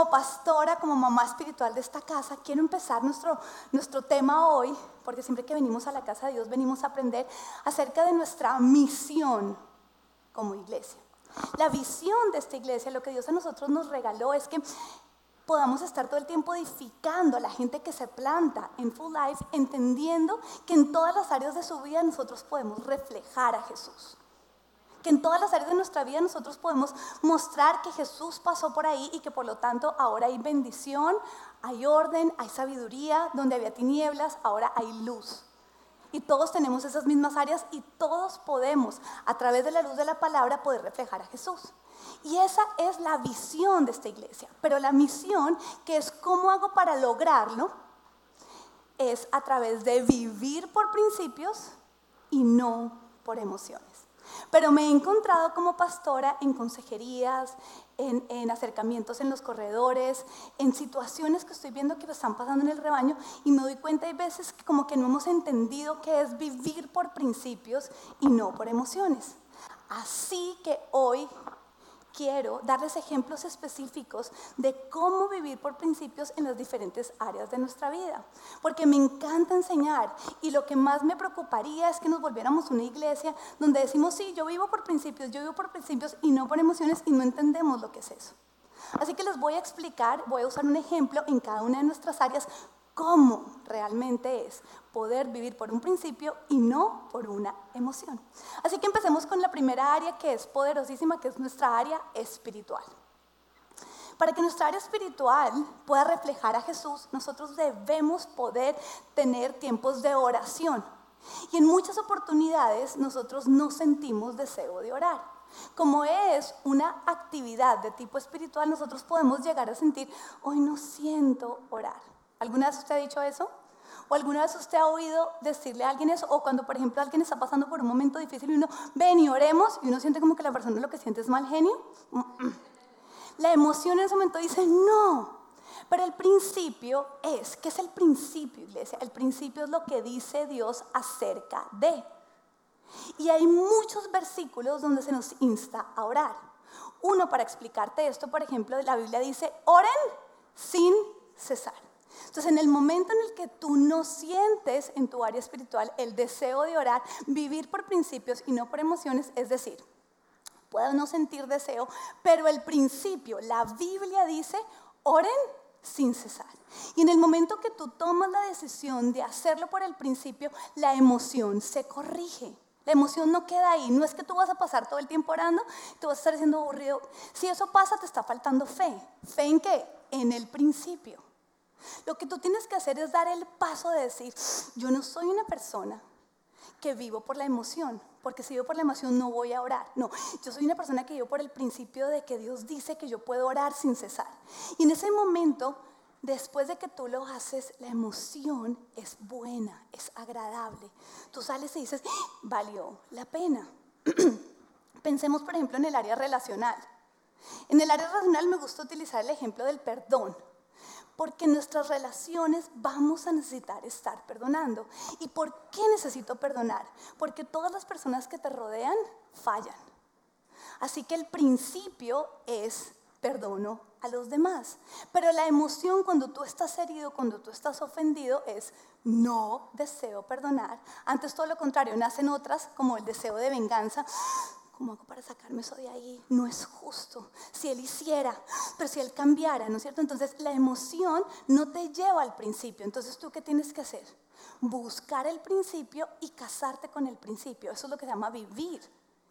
como pastora, como mamá espiritual de esta casa, quiero empezar nuestro, nuestro tema hoy, porque siempre que venimos a la casa de Dios venimos a aprender acerca de nuestra misión como iglesia. La visión de esta iglesia, lo que Dios a nosotros nos regaló es que podamos estar todo el tiempo edificando a la gente que se planta en Full Life, entendiendo que en todas las áreas de su vida nosotros podemos reflejar a Jesús. Que en todas las áreas de nuestra vida nosotros podemos mostrar que Jesús pasó por ahí y que por lo tanto ahora hay bendición, hay orden, hay sabiduría, donde había tinieblas, ahora hay luz. Y todos tenemos esas mismas áreas y todos podemos, a través de la luz de la palabra, poder reflejar a Jesús. Y esa es la visión de esta iglesia. Pero la misión, que es cómo hago para lograrlo, es a través de vivir por principios y no por emociones. Pero me he encontrado como pastora en consejerías, en, acercamientos en los corredores, en situaciones que estoy viendo que están pasando en el rebaño y me doy cuenta hay veces que como que no hemos entendido qué es vivir por principios y no por emociones. Así que hoy quiero darles ejemplos específicos de cómo vivir por principios en las diferentes áreas de nuestra vida. Porque me encanta enseñar y lo que más me preocuparía es que nos volviéramos una iglesia donde decimos, sí, yo vivo por principios, yo vivo por principios y no por emociones y no entendemos lo que es eso. Así que les voy a explicar, voy a usar un ejemplo en cada una de nuestras áreas cómo realmente es poder vivir por un principio y no por una emoción. Así que empecemos con la primera área que es poderosísima, que es nuestra área espiritual. Para que nuestra área espiritual pueda reflejar a Jesús, nosotros debemos poder tener tiempos de oración. Y en muchas oportunidades nosotros no sentimos deseo de orar. Como es una actividad de tipo espiritual, nosotros podemos llegar a sentir, hoy no siento orar. ¿Alguna vez usted ha dicho eso? ¿O alguna vez usted ha oído decirle a alguien eso? O cuando, por ejemplo, alguien está pasando por un momento difícil y uno, ven y oremos, y uno siente como que la persona lo que siente es mal genio. La emoción en ese momento dice, no. Pero el principio es, ¿qué es el principio, iglesia? El principio es lo que dice Dios acerca de. Y hay muchos versículos donde se nos insta a orar. Uno, para explicarte esto, por ejemplo, la Biblia dice, oren sin cesar. Entonces, en el momento en el que tú no sientes en tu área espiritual el deseo de orar, vivir por principios y no por emociones, es decir, puedo no sentir deseo, pero el principio, la Biblia dice, oren sin cesar. Y en el momento que tú tomas la decisión de hacerlo por el principio, la emoción se corrige. La emoción no queda ahí. No es que tú vas a pasar todo el tiempo orando, te vas a estar haciendo aburrido. Si eso pasa, te está faltando fe. ¿Fe en qué? En el principio. Lo que tú tienes que hacer es dar el paso de decir, yo no soy una persona que vivo por la emoción, porque si vivo por la emoción no voy a orar. No, yo soy una persona que vivo por el principio de que Dios dice que yo puedo orar sin cesar. Y en ese momento, después de que tú lo haces, la emoción es buena, es agradable. Tú sales y dices, valió la pena. Pensemos, por ejemplo, en el área relacional. En el área relacional me gusta utilizar el ejemplo del perdón. Porque en nuestras relaciones vamos a necesitar estar perdonando. ¿Y por qué necesito perdonar? Porque todas las personas que te rodean fallan. Así que el principio es perdono a los demás. Pero la emoción cuando tú estás herido, cuando tú estás ofendido, es no deseo perdonar. Antes todo lo contrario, nacen otras como el deseo de venganza. ¿Cómo hago para sacarme eso de ahí? No es justo. Si él hiciera, pero si él cambiara, ¿no es cierto? Entonces la emoción no te lleva al principio. Entonces tú qué tienes que hacer? Buscar el principio y casarte con el principio. Eso es lo que se llama vivir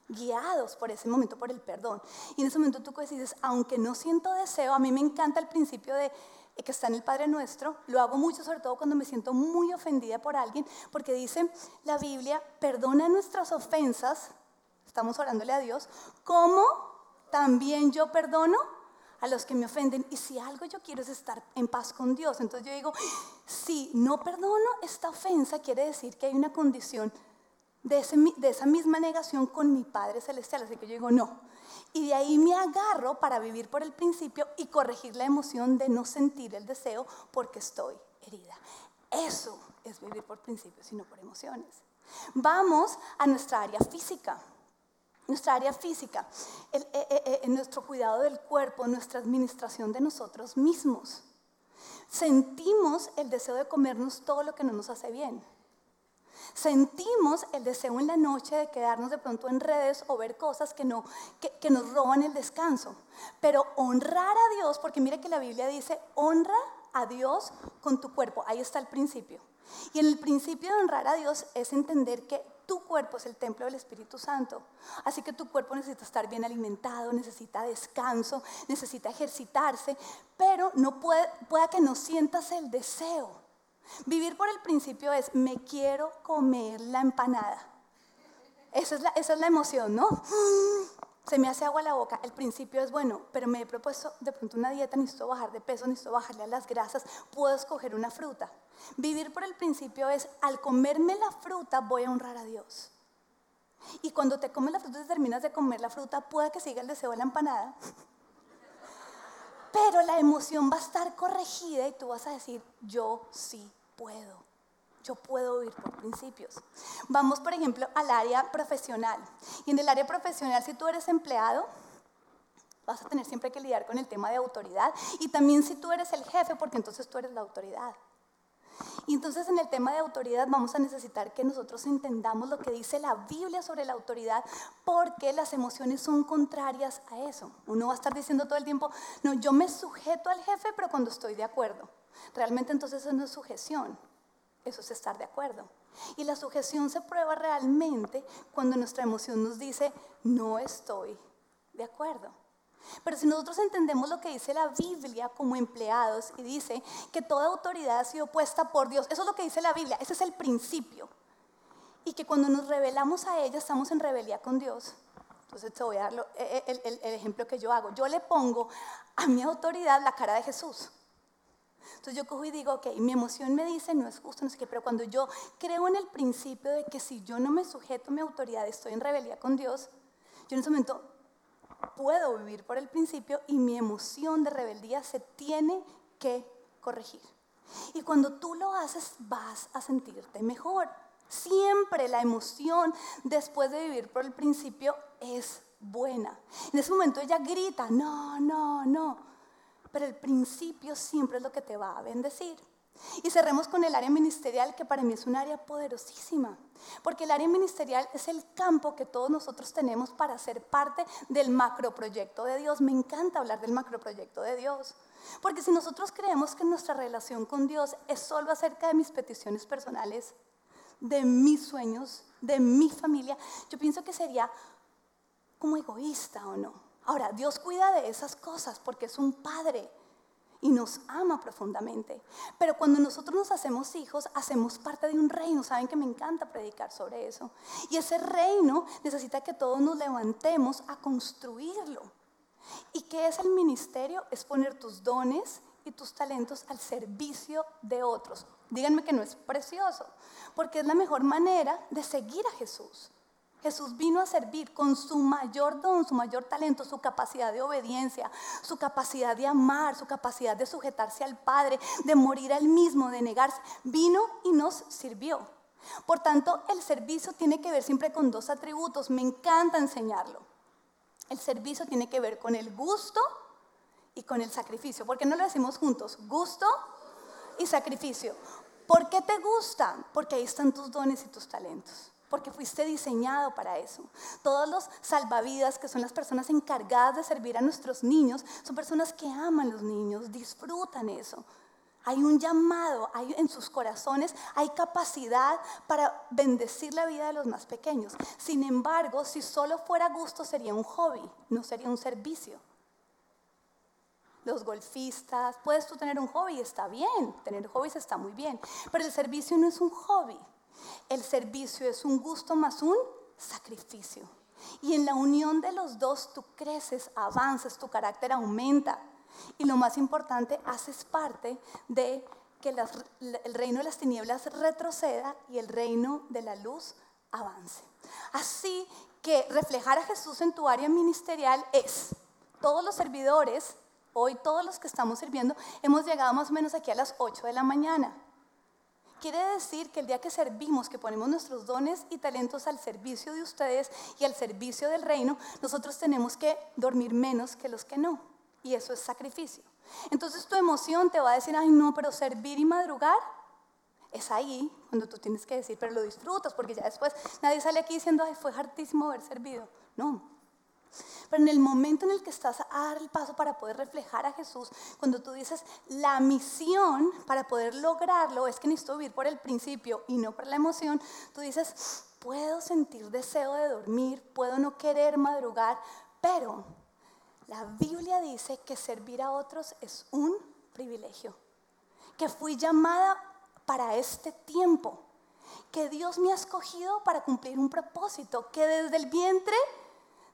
guiados por ese momento, por el perdón. Y en ese momento tú decides, aunque no siento deseo, a mí me encanta el principio de que está en el Padre Nuestro, lo hago mucho, sobre todo cuando me siento muy ofendida por alguien, porque dice la Biblia, perdona nuestras ofensas estamos orándole a Dios, como también yo perdono a los que me ofenden. Y si algo yo quiero es estar en paz con Dios, entonces yo digo, si no perdono esta ofensa, quiere decir que hay una condición de, de esa misma negación con mi Padre Celestial. Así que yo digo, no. Y de ahí me agarro para vivir por el principio y corregir la emoción de no sentir el deseo porque estoy herida. Eso es vivir por principios y no por emociones. Vamos a nuestra área física. Nuestra área física, eh, eh, en nuestro cuidado del cuerpo, nuestra administración de nosotros mismos. Sentimos el deseo de comernos todo lo que no nos hace bien. Sentimos el deseo en la noche de quedarnos de pronto en redes o ver cosas que, no, que, que nos roban el descanso. Pero honrar a Dios, porque mire que la Biblia dice, honra a Dios con tu cuerpo. Ahí está el principio. Y en el principio de honrar a Dios es entender que tu cuerpo es el templo del Espíritu Santo. Así que tu cuerpo necesita estar bien alimentado, necesita descanso, necesita ejercitarse, pero no pueda que no sientas el deseo. Vivir por el principio es, me quiero comer la empanada. Esa es la emoción, ¿no? Se me hace agua la boca. El principio es bueno, pero me he propuesto de pronto una dieta, necesito bajar de peso, necesito bajarle a las grasas, puedo escoger una fruta. Vivir por el principio es, al comerme la fruta voy a honrar a Dios. Y cuando te comes la fruta y terminas de comer la fruta, puede que siga el deseo de la empanada. Pero la emoción va a estar corregida y tú vas a decir, yo sí puedo. Yo puedo vivir por principios. Vamos, por ejemplo, al área profesional. Y en el área profesional, si tú eres empleado, vas a tener siempre que lidiar con el tema de autoridad. Y también si tú eres el jefe, porque entonces tú eres la autoridad. Y entonces en el tema de autoridad vamos a necesitar que nosotros entendamos lo que dice la Biblia sobre la autoridad, porque las emociones son contrarias a eso. Uno va a estar diciendo todo el tiempo, no, yo me sujeto al jefe, pero cuando estoy de acuerdo. Realmente entonces eso no es sujeción. Eso es estar de acuerdo. Y la sujeción se prueba realmente cuando nuestra emoción nos dice, no estoy de acuerdo. Pero si nosotros entendemos lo que dice la Biblia como empleados y dice que toda autoridad ha sido puesta por Dios, eso es lo que dice la Biblia, ese es el principio. Y que cuando nos revelamos a ella estamos en rebelión con Dios. Entonces te voy a dar el, el ejemplo que yo hago. Yo le pongo a mi autoridad la cara de Jesús. Entonces yo cojo y digo, ok, mi emoción me dice, no es justo, no sé qué, pero cuando yo creo en el principio de que si yo no me sujeto a mi autoridad, estoy en rebeldía con Dios, yo en ese momento puedo vivir por el principio y mi emoción de rebeldía se tiene que corregir. Y cuando tú lo haces, vas a sentirte mejor. Siempre la emoción después de vivir por el principio es buena. En ese momento ella grita, no, no, no pero el principio siempre es lo que te va a bendecir. Y cerremos con el área ministerial, que para mí es un área poderosísima, porque el área ministerial es el campo que todos nosotros tenemos para ser parte del macroproyecto de Dios. Me encanta hablar del macroproyecto de Dios, porque si nosotros creemos que nuestra relación con Dios es solo acerca de mis peticiones personales, de mis sueños, de mi familia, yo pienso que sería como egoísta o no. Ahora, Dios cuida de esas cosas porque es un padre y nos ama profundamente. Pero cuando nosotros nos hacemos hijos, hacemos parte de un reino. Saben que me encanta predicar sobre eso. Y ese reino necesita que todos nos levantemos a construirlo. ¿Y qué es el ministerio? Es poner tus dones y tus talentos al servicio de otros. Díganme que no es precioso, porque es la mejor manera de seguir a Jesús. Jesús vino a servir con su mayor don, su mayor talento, su capacidad de obediencia, su capacidad de amar, su capacidad de sujetarse al Padre, de morir al mismo, de negarse. Vino y nos sirvió. Por tanto, el servicio tiene que ver siempre con dos atributos. Me encanta enseñarlo. El servicio tiene que ver con el gusto y con el sacrificio. ¿Por qué no lo decimos juntos? Gusto y sacrificio. ¿Por qué te gusta? Porque ahí están tus dones y tus talentos porque fuiste diseñado para eso. Todos los salvavidas, que son las personas encargadas de servir a nuestros niños, son personas que aman los niños, disfrutan eso. Hay un llamado, hay, en sus corazones hay capacidad para bendecir la vida de los más pequeños. Sin embargo, si solo fuera gusto sería un hobby, no sería un servicio. Los golfistas, puedes tú tener un hobby, está bien, tener hobbies está muy bien, pero el servicio no es un hobby. El servicio es un gusto más un sacrificio. Y en la unión de los dos tú creces, avanzas, tu carácter aumenta. Y lo más importante, haces parte de que el reino de las tinieblas retroceda y el reino de la luz avance. Así que reflejar a Jesús en tu área ministerial es, todos los servidores, hoy todos los que estamos sirviendo, hemos llegado más o menos aquí a las 8 de la mañana. Quiere decir que el día que servimos, que ponemos nuestros dones y talentos al servicio de ustedes y al servicio del reino, nosotros tenemos que dormir menos que los que no. Y eso es sacrificio. Entonces tu emoción te va a decir, ay no, pero servir y madrugar, es ahí cuando tú tienes que decir, pero lo disfrutas, porque ya después nadie sale aquí diciendo, ay, fue hartísimo haber servido. No. Pero en el momento en el que estás a dar el paso para poder reflejar a Jesús, cuando tú dices, la misión para poder lograrlo es que necesito vivir por el principio y no por la emoción, tú dices, puedo sentir deseo de dormir, puedo no querer madrugar, pero la Biblia dice que servir a otros es un privilegio, que fui llamada para este tiempo, que Dios me ha escogido para cumplir un propósito, que desde el vientre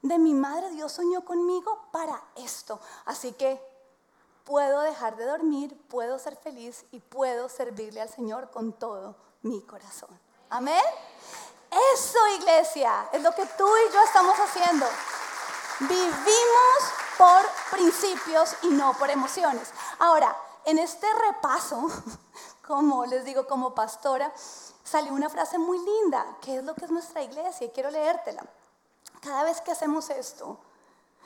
de mi madre Dios soñó conmigo para esto. Así que puedo dejar de dormir, puedo ser feliz y puedo servirle al Señor con todo mi corazón. Amén. Eso, iglesia, es lo que tú y yo estamos haciendo. Vivimos por principios y no por emociones. Ahora, en este repaso como les digo, como pastora, salió una frase muy linda, que es lo que es nuestra iglesia, y quiero leértela. Cada vez que hacemos esto,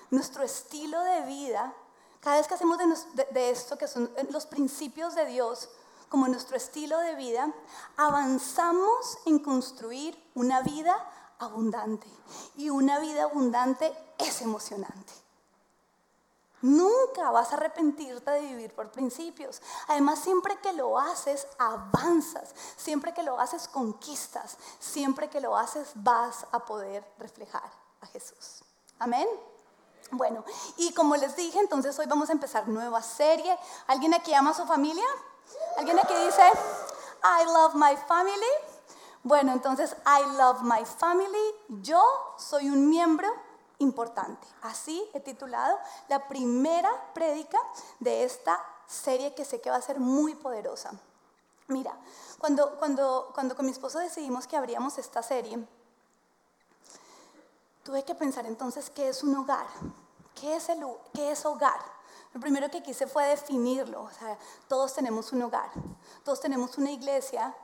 nuestro estilo de vida, cada vez que hacemos de, esto, que son los principios de Dios, como nuestro estilo de vida, avanzamos en construir una vida abundante. Y una vida abundante es emocionante. Nunca vas a arrepentirte de vivir por principios. Además, siempre que lo haces, avanzas. Siempre que lo haces, conquistas. Siempre que lo haces, vas a poder reflejar a Jesús. Amén. Bueno, y como les dije, entonces hoy vamos a empezar nueva serie. ¿Alguien aquí ama a su familia? ¿Alguien aquí dice, I love my family? Bueno, entonces, I love my family. Yo soy un miembro importante. Así he titulado la primera prédica de esta serie que sé que va a ser muy poderosa. Mira, cuando, cuando, cuando con mi esposo decidimos que abríamos esta serie, tuve que pensar entonces qué es un hogar, qué es, el, qué es hogar. Lo primero que quise fue definirlo. O sea, todos tenemos un hogar, todos tenemos una iglesia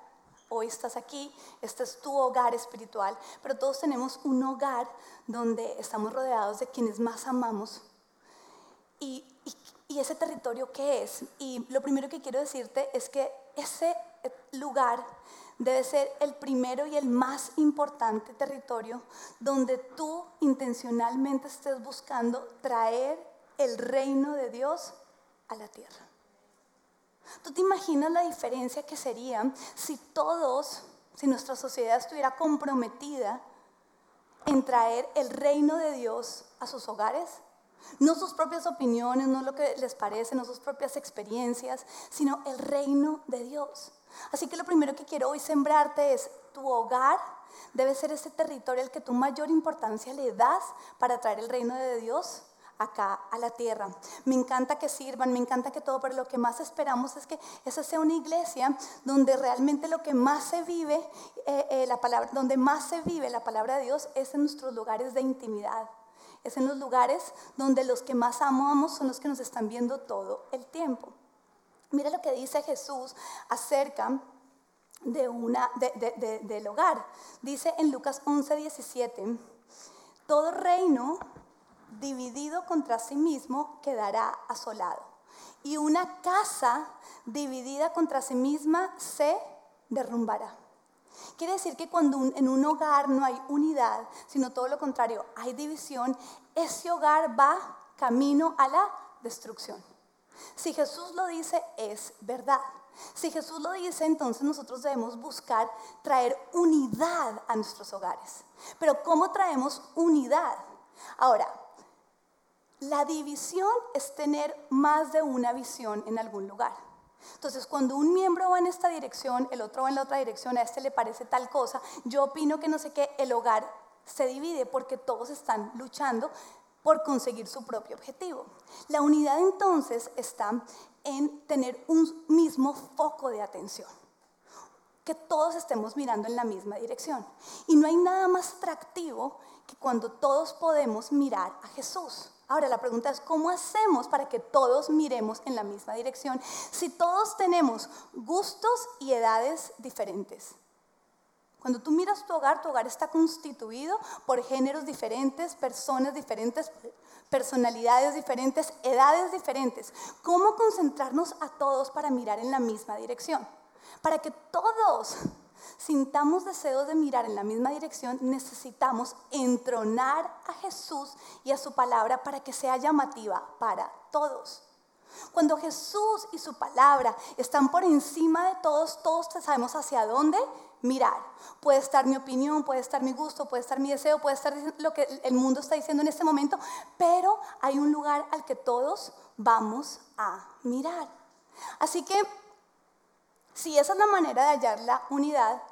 Hoy estás aquí, este es tu hogar espiritual, pero todos tenemos un hogar donde estamos rodeados de quienes más amamos. Y, ese territorio qué es? Y lo primero que quiero decirte es que ese lugar debe ser el primero y el más importante territorio donde tú intencionalmente estés buscando traer el reino de Dios a la tierra. ¿Tú te imaginas la diferencia que sería si todos, si nuestra sociedad estuviera comprometida en traer el reino de Dios a sus hogares? No sus propias opiniones, no lo que les parece, no sus propias experiencias, sino el reino de Dios. Así que lo primero que quiero hoy sembrarte es tu hogar debe ser ese territorio al que tú mayor importancia le das para traer el reino de Dios acá a la tierra. Me encanta que sirvan, me encanta que todo, pero lo que más esperamos es que esa sea una iglesia donde realmente lo que más se vive, eh, eh, la palabra, donde más se vive la palabra de Dios es en nuestros lugares de intimidad. Es en los lugares donde los que más amamos son los que nos están viendo todo el tiempo. Mira lo que dice Jesús acerca de una, del hogar. Dice en Lucas 11, 17, todo reino dividido contra sí mismo quedará asolado. Y una casa dividida contra sí misma se derrumbará. Quiere decir que cuando en un hogar no hay unidad, sino todo lo contrario, hay división, ese hogar va camino a la destrucción. Si Jesús lo dice, es verdad. Si Jesús lo dice, entonces nosotros debemos buscar traer unidad a nuestros hogares. Pero ¿cómo traemos unidad? Ahora, la división es tener más de una visión en algún lugar. Entonces, cuando un miembro va en esta dirección, el otro va en la otra dirección, a este le parece tal cosa, yo opino que no sé qué, el hogar se divide porque todos están luchando por conseguir su propio objetivo. La unidad entonces está en tener un mismo foco de atención, que todos estemos mirando en la misma dirección. Y no hay nada más atractivo que cuando todos podemos mirar a Jesús. Ahora la pregunta es, ¿cómo hacemos para que todos miremos en la misma dirección si todos tenemos gustos y edades diferentes? Cuando tú miras tu hogar, tu hogar está constituido por géneros diferentes, personas diferentes, personalidades diferentes, edades diferentes. ¿Cómo concentrarnos a todos para mirar en la misma dirección? Para que todos sintamos deseos de mirar en la misma dirección, necesitamos entronar a Jesús y a su palabra para que sea llamativa para todos. Cuando Jesús y su palabra están por encima de todos, todos sabemos hacia dónde mirar. Puede estar mi opinión, puede estar mi gusto, puede estar mi deseo, puede estar lo que el mundo está diciendo en este momento, pero hay un lugar al que todos vamos a mirar. Así que si esa es la manera de hallar la unidad,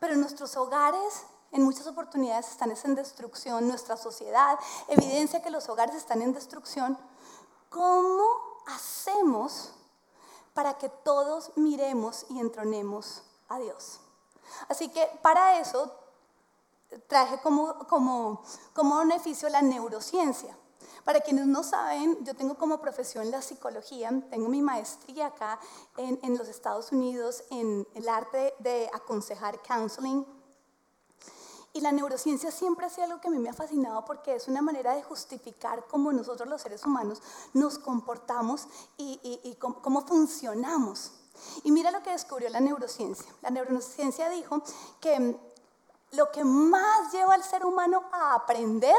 pero nuestros hogares en muchas oportunidades están en destrucción, nuestra sociedad evidencia que los hogares están en destrucción, ¿cómo hacemos para que todos miremos y entronemos a Dios? Así que para eso traje como, como, como beneficio la neurociencia. Para quienes no saben, yo tengo como profesión la psicología, tengo mi maestría acá en, los Estados Unidos en el arte de aconsejar counseling. Y la neurociencia siempre ha sido algo que a mí me ha fascinado porque es una manera de justificar cómo nosotros los seres humanos nos comportamos y, cómo funcionamos. Y mira lo que descubrió la neurociencia. La neurociencia dijo que lo que más lleva al ser humano a aprender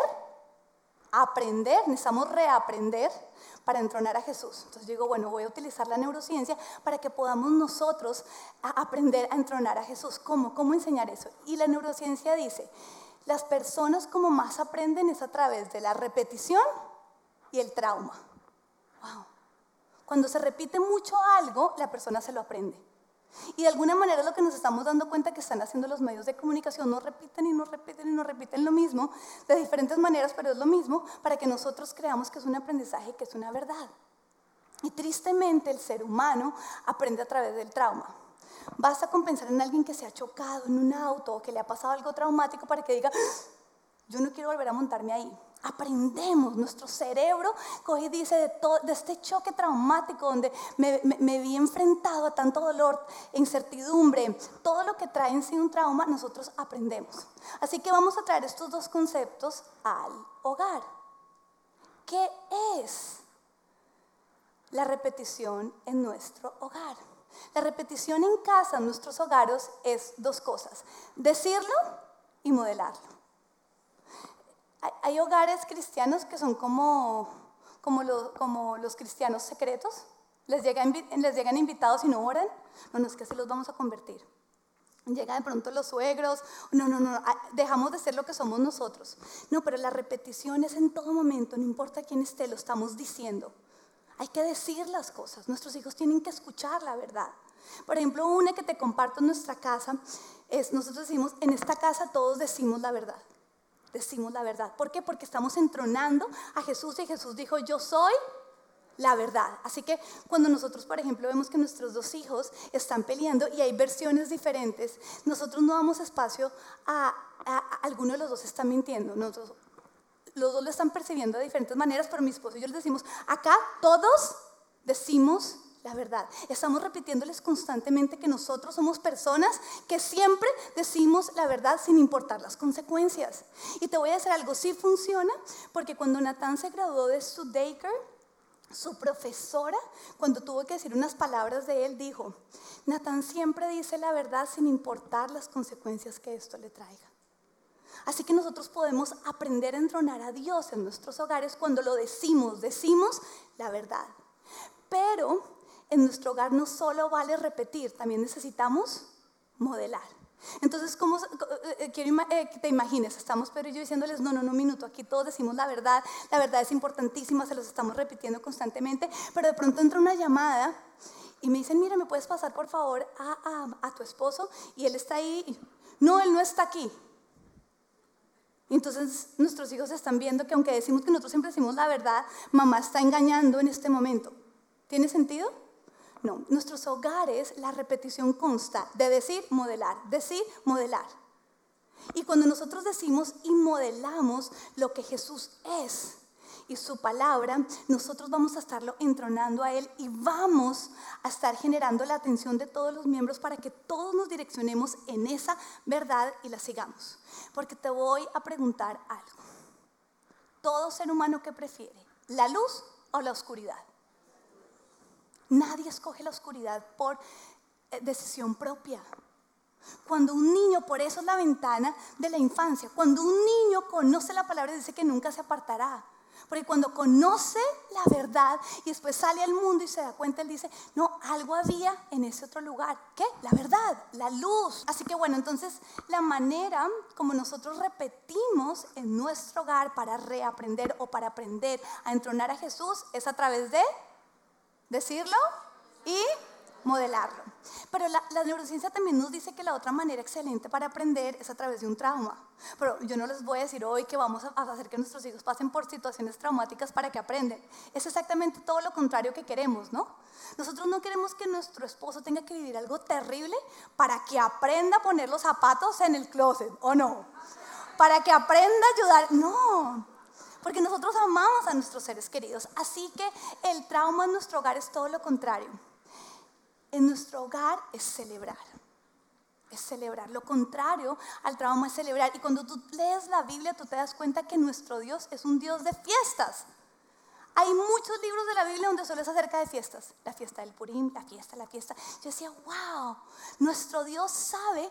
aprender, necesitamos reaprender para entronar a Jesús. Entonces digo, bueno, voy a utilizar la neurociencia para que podamos nosotros aprender a entronar a Jesús. ¿Cómo? ¿Cómo enseñar eso? Y la neurociencia dice, las personas como más aprenden es a través de la repetición y el trauma. Cuando se repite mucho algo, la persona se lo aprende. Y de alguna manera lo que nos estamos dando cuenta que están haciendo los medios de comunicación, no repiten y no repiten y no repiten lo mismo, de diferentes maneras, pero es lo mismo, para que nosotros creamos que es un aprendizaje, que es una verdad. Y tristemente el ser humano aprende a través del trauma. Basta con pensar en alguien que se ha chocado en un auto o que le ha pasado algo traumático para que diga, yo no quiero volver a montarme ahí. Aprendemos, nuestro cerebro coge y dice de, todo, este choque traumático donde me, me, vi enfrentado a tanto dolor, incertidumbre, todo lo que trae en sí un trauma, nosotros aprendemos. Así que vamos a traer estos dos conceptos al hogar. ¿Qué es la repetición en nuestro hogar? La repetición en casa, en nuestros hogares, es dos cosas, decirlo y modelarlo. Hay hogares cristianos que son como, como, los cristianos secretos. Les llegan, les llegan invitados y no oran. No, no es que así los vamos a convertir. Llegan de pronto los suegros. No, no, no. Ah, dejamos de ser lo que somos nosotros. No, pero la repetición es en todo momento. No importa quién esté, lo estamos diciendo. Hay que decir las cosas. Nuestros hijos tienen que escuchar la verdad. Por ejemplo, una que te comparto en nuestra casa es, nosotros decimos, en esta casa todos decimos la verdad decimos la verdad. ¿Por qué? Porque estamos entronando a Jesús y Jesús dijo, yo soy la verdad. Así que cuando nosotros, por ejemplo, vemos que nuestros dos hijos están peleando y hay versiones diferentes, nosotros no damos espacio a, alguno de los dos está mintiendo. Nosotros, los dos lo están percibiendo de diferentes maneras, pero mi esposo y yo les decimos, acá todos decimos la verdad. Estamos repitiéndoles constantemente que nosotros somos personas que siempre decimos la verdad sin importar las consecuencias. Y te voy a decir algo, sí funciona, porque cuando Natán se graduó de Daycare, su profesora, cuando tuvo que decir unas palabras de él, dijo, Natán siempre dice la verdad sin importar las consecuencias que esto le traiga. Así que nosotros podemos aprender a entronar a Dios en nuestros hogares cuando lo decimos, decimos la verdad. Pero en nuestro hogar no solo vale repetir, también necesitamos modelar. Entonces, ¿cómo eh, quiero eh, que te imagines? Estamos Pedro y yo diciéndoles, no, no, no, un minuto, aquí todos decimos la verdad, la verdad es importantísima, se los estamos repitiendo constantemente, pero de pronto entra una llamada y me dicen, mira, ¿me puedes pasar por favor a, a tu esposo? Y él está ahí. No, él no está aquí. Entonces nuestros hijos están viendo que aunque decimos que nosotros siempre decimos la verdad, mamá está engañando en este momento. ¿Tiene sentido? No, nuestros hogares la repetición consta de decir, modelar, decir, modelar. Y cuando nosotros decimos y modelamos lo que Jesús es, y su palabra, nosotros vamos a estarlo entronando a Él y vamos a estar generando la atención de todos los miembros para que todos nos direccionemos en esa verdad y la sigamos. Porque te voy a preguntar algo. Todo ser humano que prefiere, la luz o la oscuridad. Nadie escoge la oscuridad por eh, decisión propia. Cuando un niño, por eso es la ventana de la infancia, cuando un niño conoce la palabra dice que nunca se apartará. Porque cuando conoce la verdad y después sale al mundo y se da cuenta, él dice, no, algo había en ese otro lugar. ¿Qué? La verdad, la luz. Así que bueno, entonces la manera como nosotros repetimos en nuestro hogar para reaprender o para aprender a entronar a Jesús es a través de decirlo y modelarlo. Pero la, neurociencia también nos dice que la otra manera excelente para aprender es a través de un trauma. Pero yo no les voy a decir hoy que vamos a hacer que nuestros hijos pasen por situaciones traumáticas para que aprendan. Es exactamente todo lo contrario que queremos, ¿no? Nosotros no queremos que nuestro esposo tenga que vivir algo terrible para que aprenda a poner los zapatos en el closet, ¿o no? Para que aprenda a ayudar. No, porque nosotros amamos a nuestros seres queridos. Así que el trauma en nuestro hogar es todo lo contrario en nuestro hogar es celebrar. Es celebrar. Lo contrario al trauma es celebrar. Y cuando tú lees la Biblia, tú te das cuenta que nuestro Dios es un Dios de fiestas. Hay muchos libros de la Biblia donde solo es acerca de fiestas. La fiesta del Purim, la fiesta, la fiesta. Yo decía, wow, nuestro Dios sabe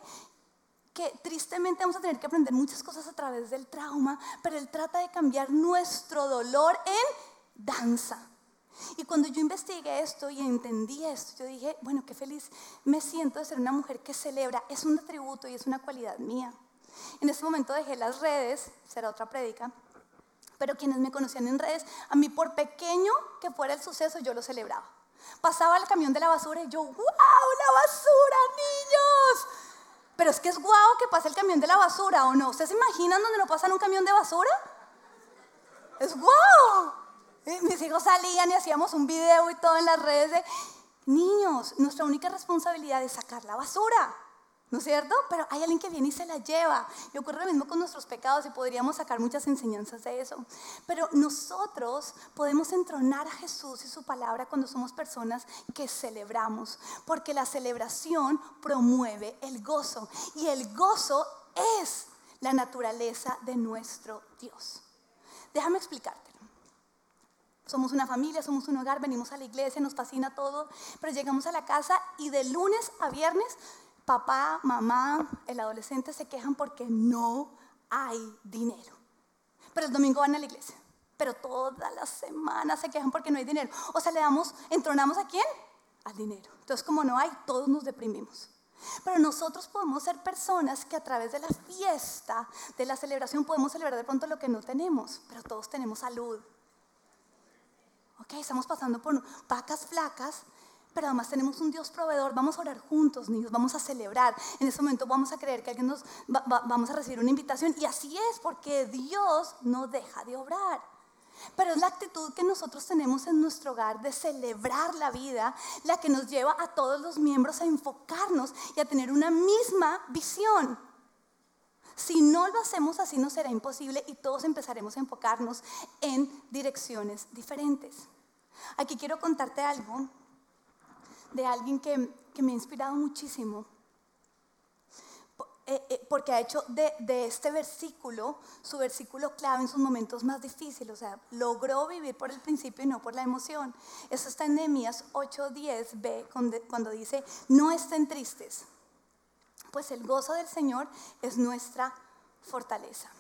que tristemente vamos a tener que aprender muchas cosas a través del trauma, pero Él trata de cambiar nuestro dolor en danza. Y cuando yo investigué esto y entendí esto, yo dije, bueno, qué feliz me siento de ser una mujer que celebra. Es un atributo y es una cualidad mía. En ese momento dejé las redes, será otra prédica, pero quienes me conocían en redes, a mí por pequeño que fuera el suceso, yo lo celebraba. Pasaba el camión de la basura y yo, ¡wow! ¡La basura, niños! Pero es que es guau que pase el camión de la basura, ¿o no? ¿Ustedes se imaginan donde no pasan un camión de basura? Es guau. Mis hijos salían y hacíamos un video y todo en las redes de, niños, nuestra única responsabilidad es sacar la basura. ¿No es cierto? Pero hay alguien que viene y se la lleva. Y ocurre lo mismo con nuestros pecados y podríamos sacar muchas enseñanzas de eso. Pero nosotros podemos entronar a Jesús y su palabra cuando somos personas que celebramos. Porque la celebración promueve el gozo. Y el gozo es la naturaleza de nuestro Dios. Déjame explicarte. Somos una familia, somos un hogar, venimos a la iglesia, nos fascina todo, pero llegamos a la casa y de lunes a viernes papá, mamá, el adolescente se quejan porque no hay dinero. Pero el domingo van a la iglesia. Pero toda la semana se quejan porque no hay dinero. O sea, le damos, entronamos a quién? Al dinero. Entonces, como no hay, todos nos deprimimos. Pero nosotros podemos ser personas que a través de la fiesta, de la celebración, podemos celebrar de pronto lo que no tenemos. Pero todos tenemos salud, ok, estamos pasando por vacas flacas, pero además tenemos un Dios proveedor, vamos a orar juntos, niños, vamos a celebrar. En ese momento vamos a creer que alguien nos vamos a recibir una invitación y así es, porque Dios no deja de obrar. Pero es la actitud que nosotros tenemos en nuestro hogar de celebrar la vida la que nos lleva a todos los miembros a enfocarnos y a tener una misma visión. Si no lo hacemos así, no será imposible y todos empezaremos a enfocarnos en direcciones diferentes. Aquí quiero contarte algo de alguien que, me ha inspirado muchísimo, eh, eh, porque ha hecho de, de, este versículo su versículo clave en sus momentos más difíciles, o sea, logró vivir por el principio y no por la emoción. Eso está en Nehemías 8:10b, cuando dice, no estén tristes pues el gozo del Señor es nuestra fortaleza.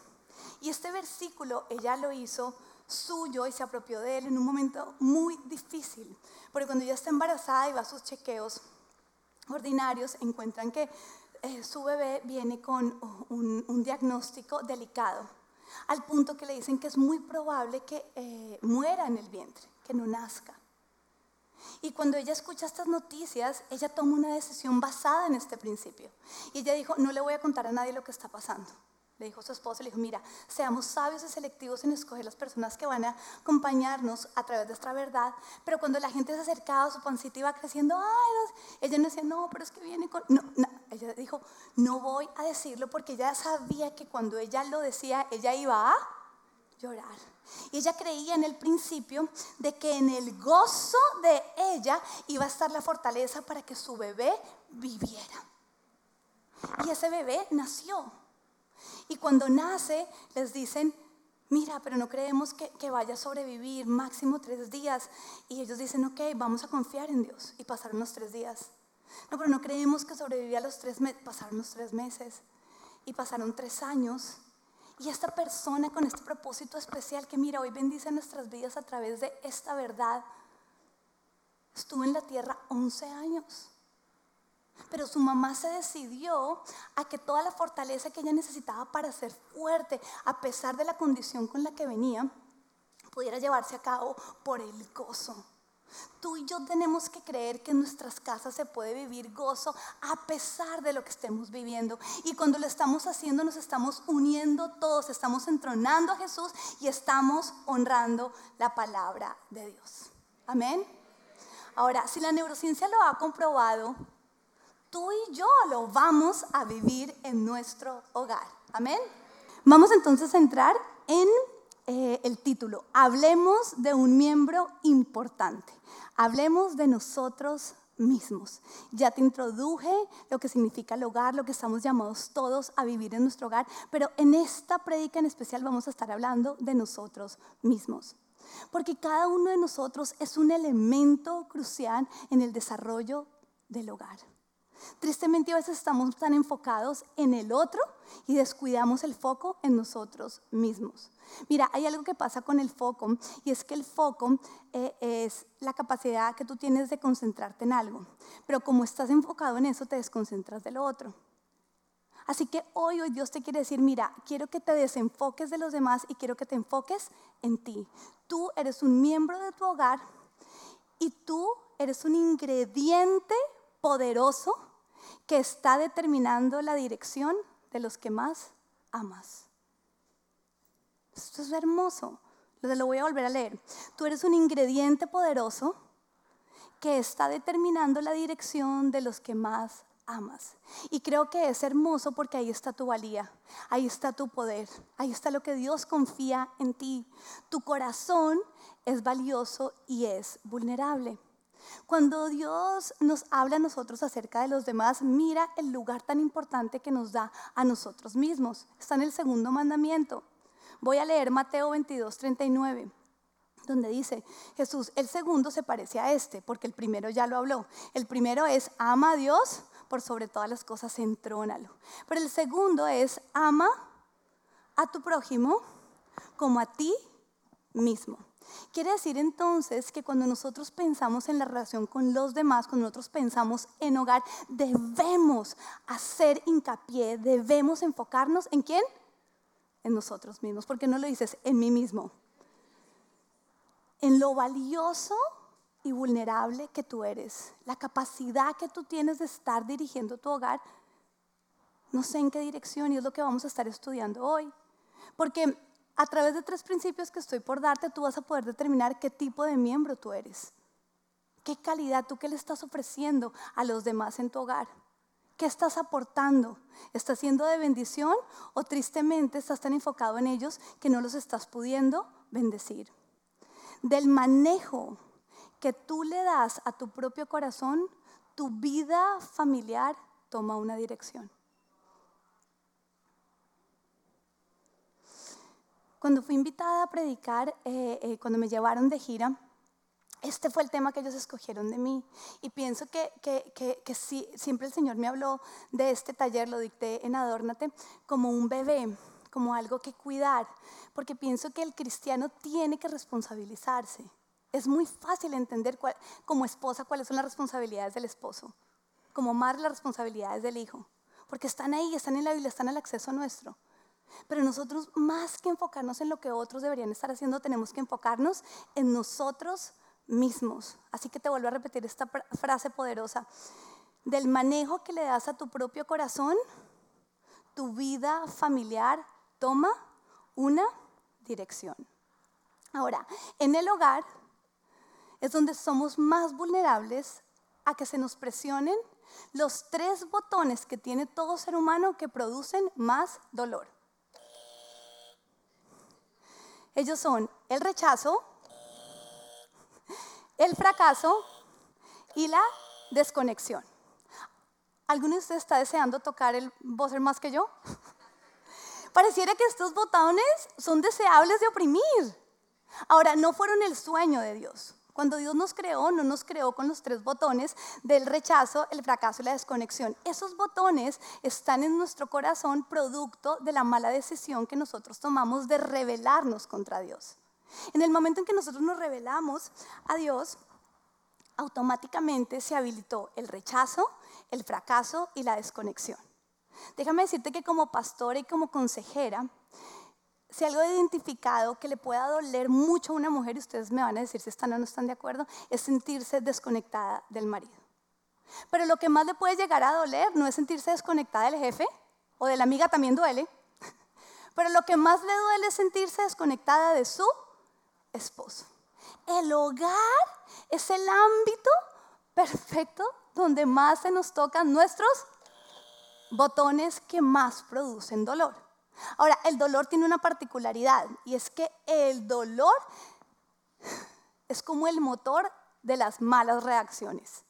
Y este versículo ella lo hizo suyo y se apropió de él en un momento muy difícil, porque cuando ella está embarazada y va a sus chequeos ordinarios, encuentran que eh, su bebé viene con un, diagnóstico delicado, al punto que le dicen que es muy probable que eh, muera en el vientre, que no nazca. Y cuando ella escucha estas noticias, ella toma una decisión basada en este principio. Y ella dijo, no le voy a contar a nadie lo que está pasando. Le dijo su esposo, le dijo, mira, seamos sabios y selectivos en escoger las personas que van a acompañarnos a través de esta verdad. Pero cuando la gente se acercaba, su pancita iba creciendo, Ay, ella no decía, no, pero es que viene con... No, no. Ella dijo, no voy a decirlo porque ella sabía que cuando ella lo decía, ella iba a llorar. Y ella creía en el principio de que en el gozo de ella iba a estar la fortaleza para que su bebé viviera. Y ese bebé nació. Y cuando nace, les dicen, mira, pero no creemos que, vaya a sobrevivir máximo tres días. Y ellos dicen, ok, vamos a confiar en Dios. Y pasaron los tres días. No, pero no creemos que sobrevivía los tres meses. Pasaron los tres meses. Y pasaron tres años. Y esta persona con este propósito especial que mira, hoy bendice nuestras vidas a través de esta verdad, estuvo en la tierra 11 años. Pero su mamá se decidió a que toda la fortaleza que ella necesitaba para ser fuerte, a pesar de la condición con la que venía, pudiera llevarse a cabo por el gozo. Tú y yo tenemos que creer que en nuestras casas se puede vivir gozo a pesar de lo que estemos viviendo. Y cuando lo estamos haciendo nos estamos uniendo todos, estamos entronando a Jesús y estamos honrando la palabra de Dios. Amén. Ahora, si la neurociencia lo ha comprobado, tú y yo lo vamos a vivir en nuestro hogar. Amén. Vamos entonces a entrar en eh, el título. Hablemos de un miembro importante. Hablemos de nosotros mismos. Ya te introduje lo que significa el hogar, lo que estamos llamados todos a vivir en nuestro hogar, pero en esta prédica en especial vamos a estar hablando de nosotros mismos. Porque cada uno de nosotros es un elemento crucial en el desarrollo del hogar. Tristemente a veces estamos tan enfocados en el otro y descuidamos el foco en nosotros mismos. Mira, hay algo que pasa con el foco y es que el foco eh, es la capacidad que tú tienes de concentrarte en algo, pero como estás enfocado en eso te desconcentras de lo otro. Así que hoy, hoy Dios te quiere decir, mira, quiero que te desenfoques de los demás y quiero que te enfoques en ti. Tú eres un miembro de tu hogar y tú eres un ingrediente poderoso que está determinando la dirección de los que más amas. Esto es hermoso. Lo voy a volver a leer. Tú eres un ingrediente poderoso que está determinando la dirección de los que más amas. Y creo que es hermoso porque ahí está tu valía, ahí está tu poder, ahí está lo que Dios confía en ti. Tu corazón es valioso y es vulnerable. Cuando Dios nos habla a nosotros acerca de los demás, mira el lugar tan importante que nos da a nosotros mismos. Está en el segundo mandamiento. Voy a leer Mateo 22, 39 donde dice Jesús, el segundo se parece a este, porque el primero ya lo habló. El primero es ama a Dios por sobre todas las cosas, entrónalo. Pero el segundo es ama a tu prójimo como a ti mismo. Quiere decir entonces que cuando nosotros pensamos en la relación con los demás, cuando nosotros pensamos en hogar, debemos hacer hincapié, debemos enfocarnos en quién? En nosotros mismos. ¿Por qué no lo dices en mí mismo? En lo valioso y vulnerable que tú eres, la capacidad que tú tienes de estar dirigiendo tu hogar. No sé en qué dirección y es lo que vamos a estar estudiando hoy. Porque a través de tres principios que estoy por darte, tú vas a poder determinar qué tipo de miembro tú eres. ¿Qué calidad tú qué le estás ofreciendo a los demás en tu hogar? ¿Qué estás aportando? ¿Estás siendo de bendición o tristemente estás tan enfocado en ellos que no los estás pudiendo bendecir? Del manejo que tú le das a tu propio corazón, tu vida familiar toma una dirección. Cuando fui invitada a predicar, eh, eh, cuando me llevaron de gira, este fue el tema que ellos escogieron de mí. Y pienso que, que, siempre el Señor me habló de este taller, lo dicté en Adórnate, como un bebé, como algo que cuidar. Porque pienso que el cristiano tiene que responsabilizarse. Es muy fácil entender como esposa cuáles son las responsabilidades del esposo, como madre las responsabilidades del hijo. Porque están ahí, están en la Biblia, están al acceso nuestro. Pero nosotros, más que enfocarnos en lo que otros deberían estar haciendo, tenemos que enfocarnos en nosotros mismos. Así que te vuelvo a repetir esta frase poderosa. Del manejo que le das a tu propio corazón, tu vida familiar toma una dirección. Ahora, en el hogar es donde somos más vulnerables a que se nos presionen los tres botones que tiene todo ser humano que producen más dolor. Ellos son el rechazo, el fracaso y la desconexión. ¿Alguno de ustedes está deseando tocar el buzzer más que yo? Pareciera que estos botones son deseables de oprimir. Ahora, no fueron el sueño de Dios. Cuando Dios nos creó, no nos creó con los tres botones del rechazo, el fracaso y la desconexión. Esos botones están en nuestro corazón producto de la mala decisión que nosotros tomamos de rebelarnos contra Dios. En el momento en que nosotros nos rebelamos a Dios, automáticamente se habilitó el rechazo, el fracaso y la desconexión. Déjame decirte que como pastora y como consejera, si algo identificado que le pueda doler mucho a una mujer, y ustedes me van a decir si están o no están de acuerdo, es sentirse desconectada del marido. Pero lo que más le puede llegar a doler no es sentirse desconectada del jefe, o de la amiga también duele, pero lo que más le duele es sentirse desconectada de su esposo. El hogar es el ámbito perfecto donde más se nos tocan nuestros botones que más producen dolor. Ahora, el dolor tiene una particularidad y es que el dolor es como el motor de las malas reacciones.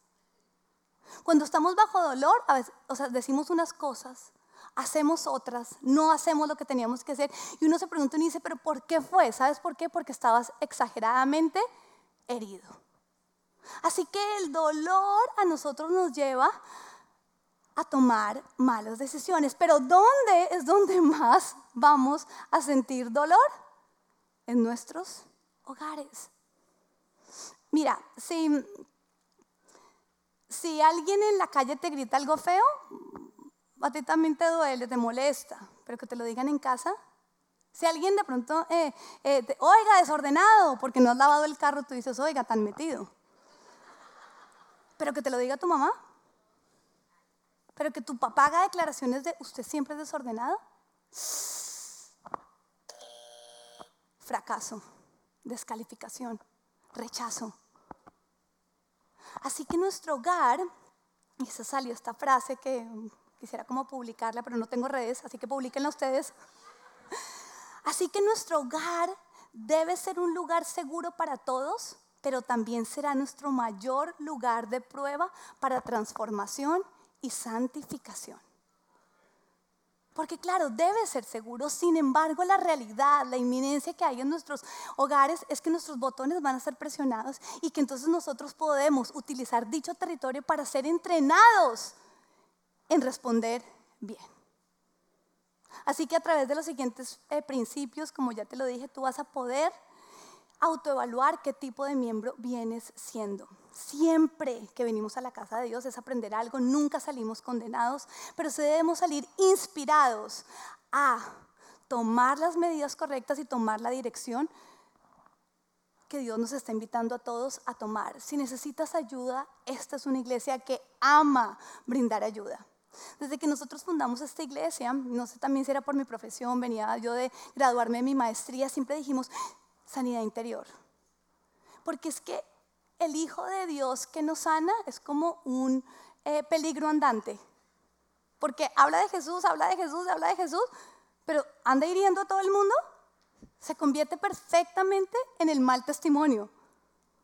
Cuando estamos bajo dolor, o sea, decimos unas cosas, hacemos otras, no hacemos lo que teníamos que hacer y uno se pregunta y dice, pero ¿por qué fue? ¿Sabes por qué? Porque estabas exageradamente herido. Así que el dolor a nosotros nos lleva a tomar malas decisiones. Pero ¿dónde es donde más vamos a sentir dolor? En nuestros hogares. Mira, si, si alguien en la calle te grita algo feo, a ti también te duele, te molesta, pero que te lo digan en casa. Si alguien de pronto, eh, eh, oiga, desordenado, porque no has lavado el carro, tú dices, oiga, tan metido. Pero que te lo diga tu mamá, pero que tu papá haga declaraciones de usted siempre es desordenado. Fracaso, descalificación, rechazo. Así que nuestro hogar, y se salió esta frase que quisiera publicarla, pero no tengo redes, así que publiquenla ustedes. Así que nuestro hogar debe ser un lugar seguro para todos, pero también será nuestro mayor lugar de prueba para transformación y santificación. Porque claro, debe ser seguro, sin embargo la realidad, la inminencia que hay en nuestros hogares es que nuestros botones van a ser presionados y que entonces nosotros podemos utilizar dicho territorio para ser entrenados en responder bien. Así que a través de los siguientes eh, principios, como ya te lo dije, tú vas a poder autoevaluar qué tipo de miembro vienes siendo. Siempre que venimos a la casa de Dios es aprender algo, nunca salimos condenados, pero se debemos salir inspirados a tomar las medidas correctas y tomar la dirección que Dios nos está invitando a todos a tomar. Si necesitas ayuda, esta es una iglesia que ama brindar ayuda. Desde que nosotros fundamos esta iglesia, no sé también si era por mi profesión, venía yo de graduarme de mi maestría, siempre dijimos, sanidad interior. Porque es que el Hijo de Dios que nos sana es como un eh, peligro andante. Porque habla de Jesús, habla de Jesús, habla de Jesús, pero anda hiriendo a todo el mundo, se convierte perfectamente en el mal testimonio.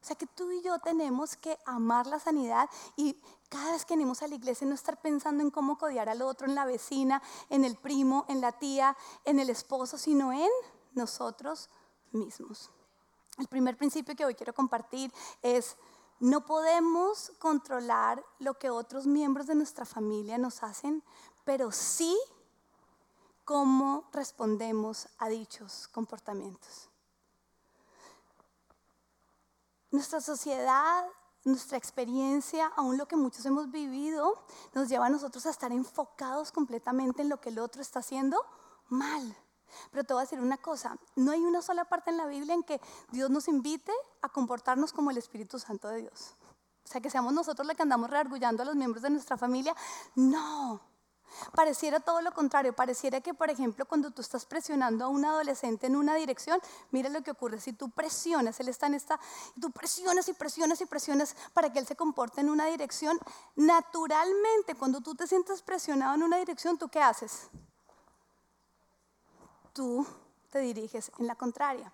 O sea que tú y yo tenemos que amar la sanidad y cada vez que venimos a la iglesia no estar pensando en cómo codiar al otro, en la vecina, en el primo, en la tía, en el esposo, sino en nosotros mismos. El primer principio que hoy quiero compartir es, no podemos controlar lo que otros miembros de nuestra familia nos hacen, pero sí cómo respondemos a dichos comportamientos. Nuestra sociedad, nuestra experiencia, aún lo que muchos hemos vivido, nos lleva a nosotros a estar enfocados completamente en lo que el otro está haciendo mal. Pero te voy a decir una cosa, no hay una sola parte en la Biblia en que Dios nos invite a comportarnos como el Espíritu Santo de Dios. O sea, que seamos nosotros los que andamos reargullando a los miembros de nuestra familia. No, Pareciera todo lo contrario, pareciera que, por ejemplo, cuando tú estás presionando a un adolescente en una dirección, mira lo que ocurre, si tú presionas, él está en esta, tú presionas y presionas y presionas para que él se comporte en una dirección, naturalmente, cuando tú te sientes presionado en una dirección, ¿tú qué haces? Tú te diriges en la contraria.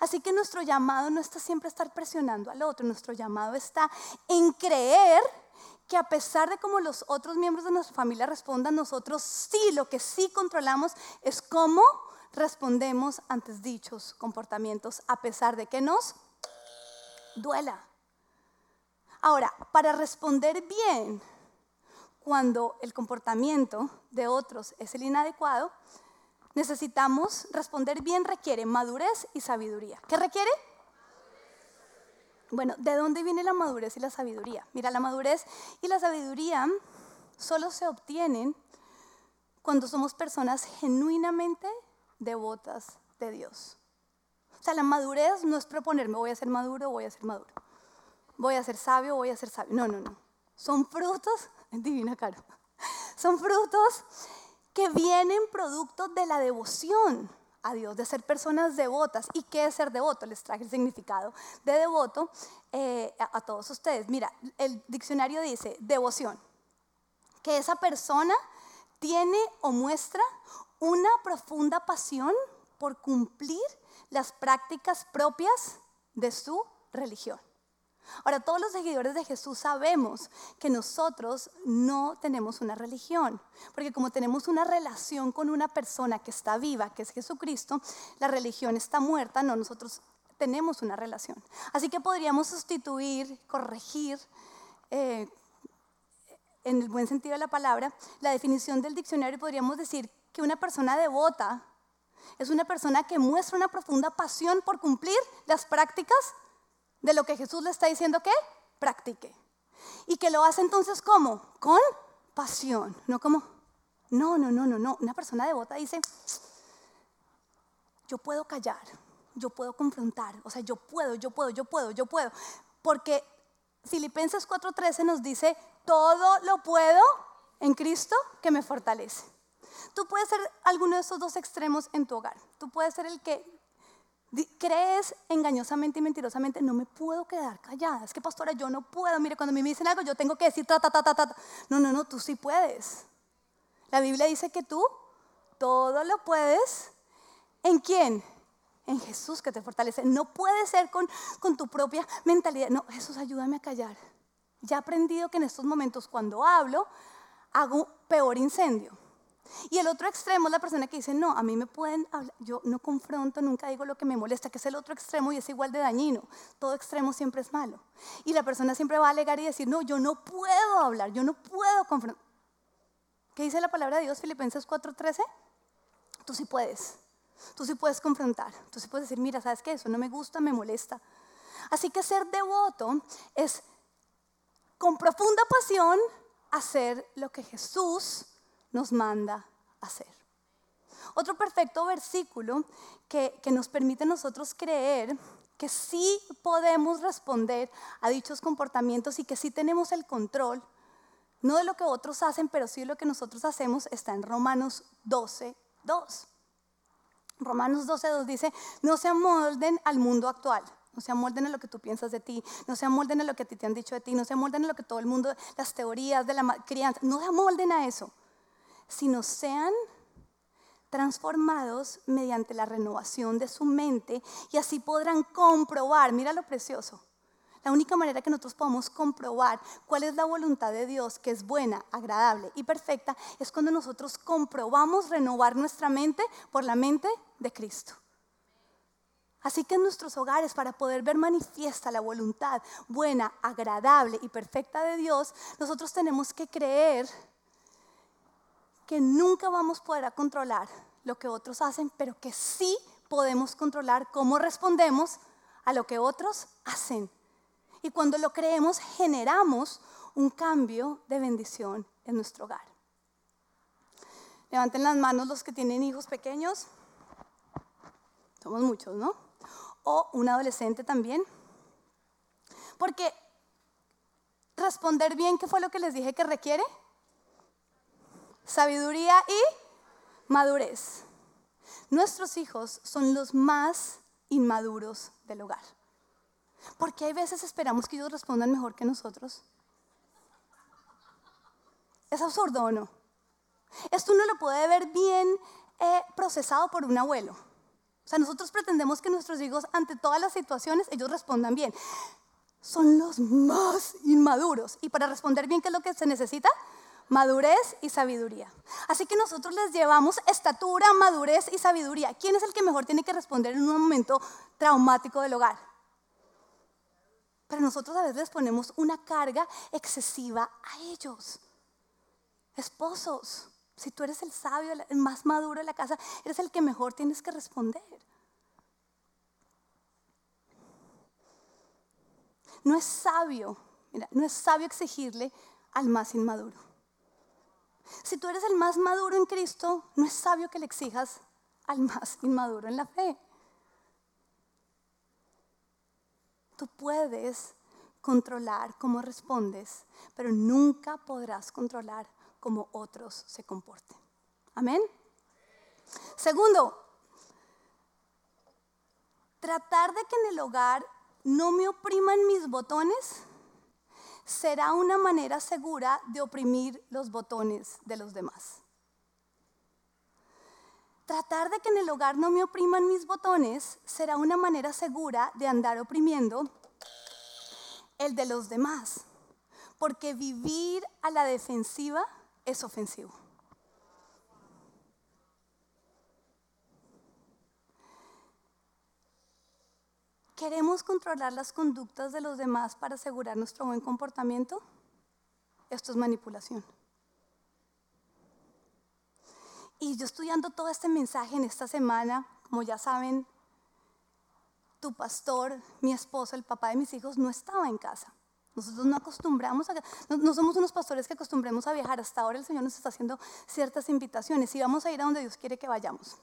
Así que nuestro llamado no está siempre estar presionando al otro, nuestro llamado está en creer que a pesar de cómo los otros miembros de nuestra familia respondan, nosotros sí, lo que sí controlamos es cómo respondemos ante dichos comportamientos, a pesar de que nos duela. Ahora, para responder bien cuando el comportamiento de otros es el inadecuado, necesitamos responder bien requiere madurez y sabiduría. ¿Qué requiere? Bueno, ¿de dónde viene la madurez y la sabiduría? Mira, la madurez y la sabiduría solo se obtienen cuando somos personas genuinamente devotas de Dios. O sea, la madurez no es proponerme voy a ser maduro, voy a ser maduro. Voy a ser sabio, voy a ser sabio. No, no, no. Son frutos, divina cara. Son frutos que vienen producto de la devoción a Dios, de ser personas devotas. ¿Y qué es ser devoto? Les traje el significado de devoto eh, a, a todos ustedes. Mira, el diccionario dice devoción, que esa persona tiene o muestra una profunda pasión por cumplir las prácticas propias de su religión. Ahora, todos los seguidores de Jesús sabemos que nosotros no tenemos una religión, porque como tenemos una relación con una persona que está viva, que es Jesucristo, la religión está muerta, no, nosotros tenemos una relación. Así que podríamos sustituir, corregir, eh, en el buen sentido de la palabra, la definición del diccionario podríamos decir que una persona devota es una persona que muestra una profunda pasión por cumplir las prácticas de lo que Jesús le está diciendo que practique. Y que lo hace entonces ¿cómo? Con pasión, no como, no, no, no, no, no. Una persona devota dice, yo puedo callar, yo puedo confrontar, o sea, yo puedo, yo puedo, yo puedo, yo puedo. Porque Filipenses 4:13 nos dice, todo lo puedo en Cristo que me fortalece. Tú puedes ser alguno de esos dos extremos en tu hogar. Tú puedes ser el que crees engañosamente y mentirosamente, no me puedo quedar callada. Es que, pastora, yo no puedo. Mire, cuando me dicen algo, yo tengo que decir ta, ta, ta, ta, ta. No, no, no, tú sí puedes. La Biblia dice que tú todo lo puedes. ¿En quién? En Jesús que te fortalece. No puede ser con, con tu propia mentalidad. No, Jesús, ayúdame a callar. Ya he aprendido que en estos momentos cuando hablo, hago peor incendio. Y el otro extremo es la persona que dice, no, a mí me pueden hablar, yo no confronto, nunca digo lo que me molesta, que es el otro extremo y es igual de dañino. Todo extremo siempre es malo. Y la persona siempre va a alegar y decir, no, yo no puedo hablar, yo no puedo confrontar. ¿Qué dice la palabra de Dios, Filipenses 4:13? Tú sí puedes, tú sí puedes confrontar, tú sí puedes decir, mira, ¿sabes qué? Eso no me gusta, me molesta. Así que ser devoto es con profunda pasión hacer lo que Jesús nos manda hacer. Otro perfecto versículo que, nos permite a nosotros creer que sí podemos responder a dichos comportamientos y que sí tenemos el control, no de lo que otros hacen, pero sí de lo que nosotros hacemos, está en Romanos 12, 2. Romanos 12, 2 dice, no se amolden al mundo actual. No se amolden a lo que tú piensas de ti, no se amolden a lo que te han dicho de ti, no se amolden a lo que todo el mundo, las teorías de la crianza, no se amolden a eso sino sean transformados mediante la renovación de su mente y así podrán comprobar, mira lo precioso, la única manera que nosotros podemos comprobar cuál es la voluntad de Dios, que es buena, agradable y perfecta, es cuando nosotros comprobamos renovar nuestra mente por la mente de Cristo. Así que en nuestros hogares, para poder ver manifiesta la voluntad buena, agradable y perfecta de Dios, nosotros tenemos que creer que nunca vamos a poder controlar lo que otros hacen, pero que sí podemos controlar cómo respondemos a lo que otros hacen. Y cuando lo creemos, generamos un cambio de bendición en nuestro hogar. Levanten las manos los que tienen hijos pequeños. Somos muchos, ¿no? O un adolescente también. Porque responder bien, ¿qué fue lo que les dije que requiere? Sabiduría y madurez. Nuestros hijos son los más inmaduros del hogar. Porque hay veces esperamos que ellos respondan mejor que nosotros. ¿Es absurdo o no? Esto uno lo puede ver bien eh, procesado por un abuelo. O sea, nosotros pretendemos que nuestros hijos ante todas las situaciones ellos respondan bien. Son los más inmaduros. Y para responder bien, ¿qué es lo que se necesita? Madurez y sabiduría. Así que nosotros les llevamos estatura, madurez y sabiduría. ¿Quién es el que mejor tiene que responder en un momento traumático del hogar? Pero nosotros a veces les ponemos una carga excesiva a ellos. Esposos, si tú eres el sabio, el más maduro de la casa, eres el que mejor tienes que responder. No es sabio, mira, no es sabio exigirle al más inmaduro. Si tú eres el más maduro en Cristo, no es sabio que le exijas al más inmaduro en la fe. Tú puedes controlar cómo respondes, pero nunca podrás controlar cómo otros se comporten. Amén. Segundo, tratar de que en el hogar no me opriman mis botones será una manera segura de oprimir los botones de los demás. Tratar de que en el hogar no me opriman mis botones será una manera segura de andar oprimiendo el de los demás. Porque vivir a la defensiva es ofensivo. ¿Queremos controlar las conductas de los demás para asegurar nuestro buen comportamiento? Esto es manipulación. Y yo estudiando todo este mensaje en esta semana, como ya saben, tu pastor, mi esposo, el papá de mis hijos, no estaba en casa. Nosotros no acostumbramos a, no, somos unos pastores que acostumbremos a viajar. Hasta ahora el Señor nos está haciendo ciertas invitaciones y vamos a ir a donde Dios quiere que vayamos.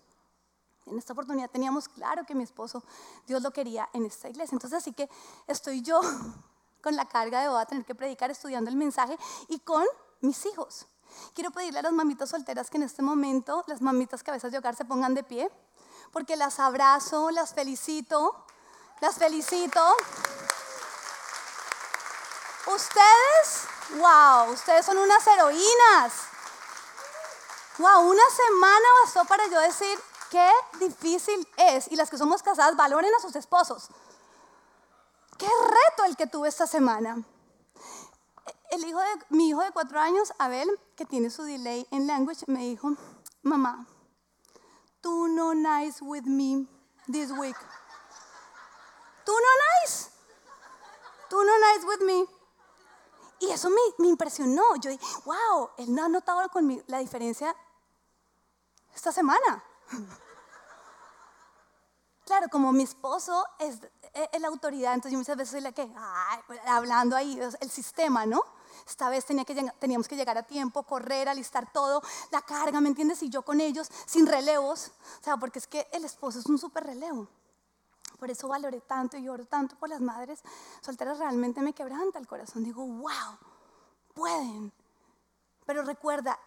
En esta oportunidad teníamos claro que mi esposo, Dios lo quería en esta iglesia. Entonces así que estoy yo con la carga de voy a tener que predicar estudiando el mensaje y con mis hijos. Quiero pedirle a las mamitas solteras que en este momento, las mamitas veces de hogar se pongan de pie, porque las abrazo, las felicito, las felicito. Ustedes, wow, ustedes son unas heroínas. Wow, una semana bastó para yo decir qué difícil es. Y las que somos casadas, valoren a sus esposos. Qué reto el que tuve esta semana el hijo de, mi hijo de cuatro años, Abel, que tiene su delay en language, me dijo, mamá, tú no nice with me this week. Tú no nice. Tú no nice with me. Y eso me, me impresionó. Yo dije, wow, él no ha notado con la diferencia esta semana. Claro, como mi esposo es, la autoridad, entonces yo muchas veces soy la que, pues, hablando ahí, el sistema, ¿no? Esta vez tenía que, teníamos que llegar a tiempo, correr, alistar todo, la carga, ¿me entiendes? Y yo con ellos, sin relevos, o sea, porque es que el esposo es un súper relevo. Por eso valoré tanto y lloro tanto por las madres solteras, realmente me quebranta el corazón. Digo, wow, pueden. Pero recuerda,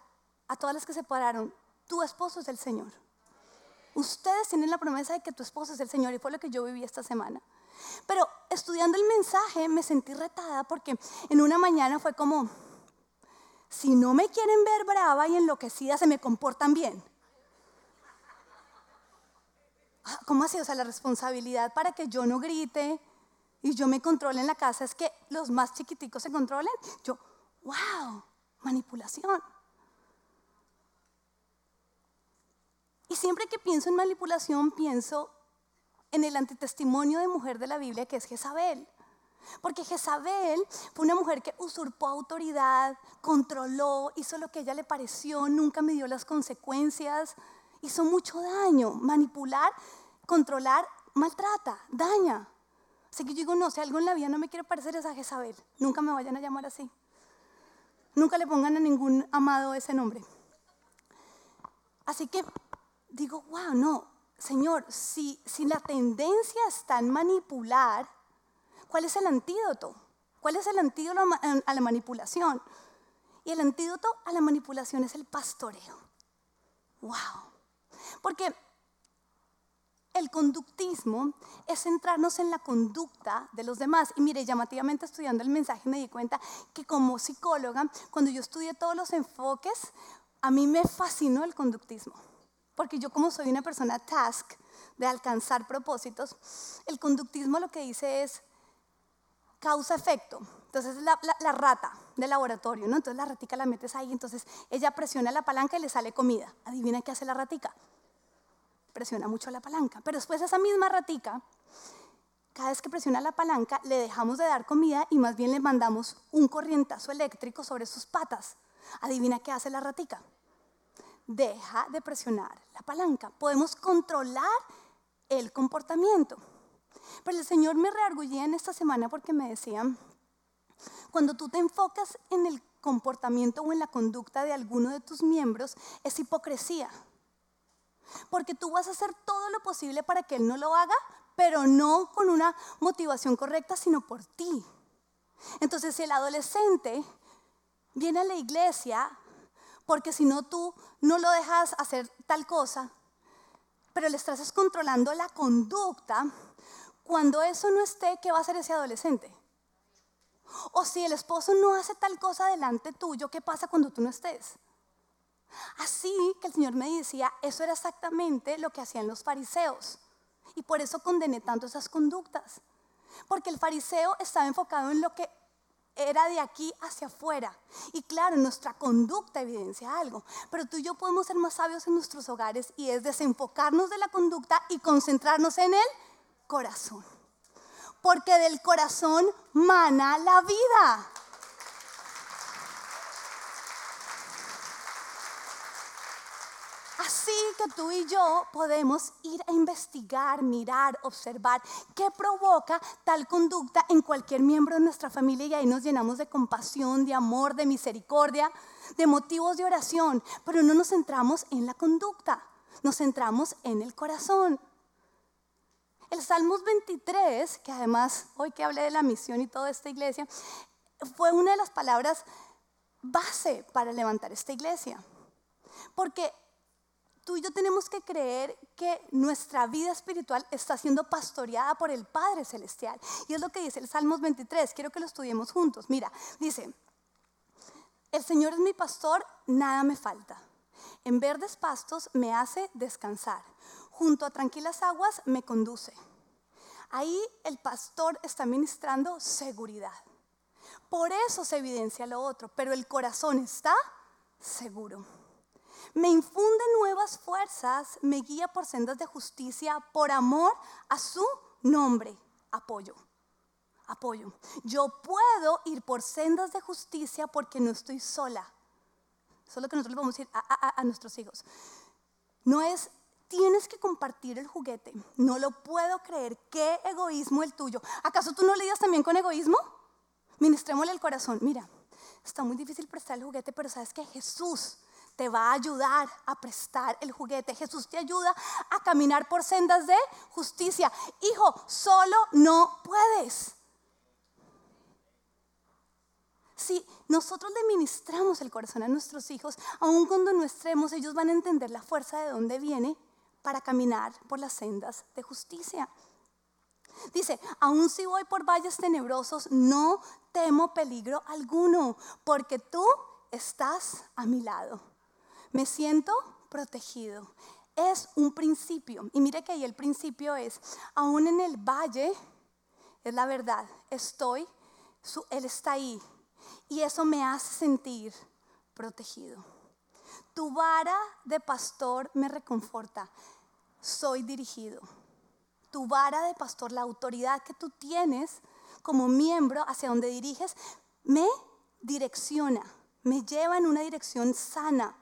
a todas las que se pararon, tu esposo es el Señor. Ustedes tienen la promesa de que tu esposo es el Señor y fue lo que yo viví esta semana. Pero estudiando el mensaje me sentí retada porque en una mañana fue como, si no me quieren ver brava y enloquecida, se me comportan bien. Ah, ¿Cómo así? O sea, la responsabilidad para que yo no grite y yo me controle en la casa es que los más chiquiticos se controlen. Yo, wow, manipulación. Y siempre que pienso en manipulación, pienso en el antitestimonio de mujer de la Biblia que es Jezabel. Porque Jezabel fue una mujer que usurpó autoridad, controló, hizo lo que a ella le pareció, nunca midió las consecuencias, hizo mucho daño. Manipular, controlar, maltrata, daña. Así que yo digo, no, si algo en la vida no me quiere parecer es a Jezabel, nunca me vayan a llamar así. Nunca le pongan a ningún amado ese nombre. Así que digo, wow, no, Señor, si, si la tendencia está en manipular, ¿cuál es el antídoto? ¿Cuál es el antídoto a la manipulación? Y el antídoto a la manipulación es el pastoreo. Wow. Porque el conductismo es centrarnos en la conducta de los demás. Y mire, llamativamente estudiando el mensaje me di cuenta que como psicóloga, cuando yo estudié todos los enfoques, a mí me fascinó el conductismo. Porque yo como soy una persona task, de alcanzar propósitos, el conductismo lo que dice es causa-efecto. Entonces la, la, rata del laboratorio, ¿no? Entonces la ratica la metes ahí, entonces ella presiona la palanca y le sale comida. Adivina qué hace la ratica. Presiona mucho la palanca. Pero después esa misma ratica, cada vez que presiona la palanca, le dejamos de dar comida y más bien le mandamos un corrientazo eléctrico sobre sus patas. Adivina qué hace la ratica. Deja de presionar la palanca. Podemos controlar el comportamiento. Pero el Señor me reargullía en esta semana porque me decía, cuando tú te enfocas en el comportamiento o en la conducta de alguno de tus miembros, es hipocresía. Porque tú vas a hacer todo lo posible para que Él no lo haga, pero no con una motivación correcta, sino por ti. Entonces, el adolescente viene a la iglesia, porque si no tú no lo dejas hacer tal cosa, pero le estás controlando la conducta, cuando eso no esté, ¿qué va a hacer ese adolescente? O si el esposo no hace tal cosa delante tuyo, ¿qué pasa cuando tú no estés? Así que el Señor me decía, eso era exactamente lo que hacían los fariseos. Y por eso condené tanto esas conductas. Porque el fariseo estaba enfocado en lo que era de aquí hacia afuera. Y claro, nuestra conducta evidencia algo. Pero tú y yo podemos ser más sabios en nuestros hogares y es desenfocarnos de la conducta y concentrarnos en el corazón. Porque del corazón mana la vida. Así que tú y yo podemos ir a investigar, mirar, observar qué provoca tal conducta en cualquier miembro de nuestra familia y ahí nos llenamos de compasión, de amor, de misericordia, de motivos de oración, pero no nos centramos en la conducta, nos centramos en el corazón. El Salmos 23, que además hoy que hablé de la misión y toda esta iglesia, fue una de las palabras base para levantar esta iglesia. Porque tú y yo tenemos que creer que nuestra vida espiritual está siendo pastoreada por el Padre Celestial. Y es lo que dice el Salmos 23. Quiero que lo estudiemos juntos. Mira, dice, el Señor es mi pastor, nada me falta. En verdes pastos me hace descansar. Junto a tranquilas aguas me conduce. Ahí el pastor está ministrando seguridad. Por eso se evidencia lo otro, pero el corazón está seguro. Me infunde nuevas fuerzas, me guía por sendas de justicia, por amor a su nombre. Apoyo, apoyo. Yo puedo ir por sendas de justicia porque no estoy sola. Eso es lo que nosotros le vamos a decir a, a nuestros hijos. No es tienes que compartir el juguete. No lo puedo creer. Qué egoísmo el tuyo. ¿Acaso tú no lidias también con egoísmo? Ministrémosle el corazón. Mira, está muy difícil prestar el juguete, pero sabes que Jesús te va a ayudar a prestar el juguete. Jesús te ayuda a caminar por sendas de justicia. Hijo, solo no puedes. Si nosotros le ministramos el corazón a nuestros hijos, aun cuando no estemos, ellos van a entender la fuerza de dónde viene para caminar por las sendas de justicia. Dice, aun si voy por valles tenebrosos, no temo peligro alguno, porque tú estás a mi lado me siento protegido. Es un principio. Y mire que ahí el principio es, aún en el valle, es la verdad, estoy, Él está ahí. Y eso me hace sentir protegido. Tu vara de pastor me reconforta. Soy dirigido. Tu vara de pastor, la autoridad que tú tienes como miembro hacia donde diriges, me direcciona, me lleva en una dirección sana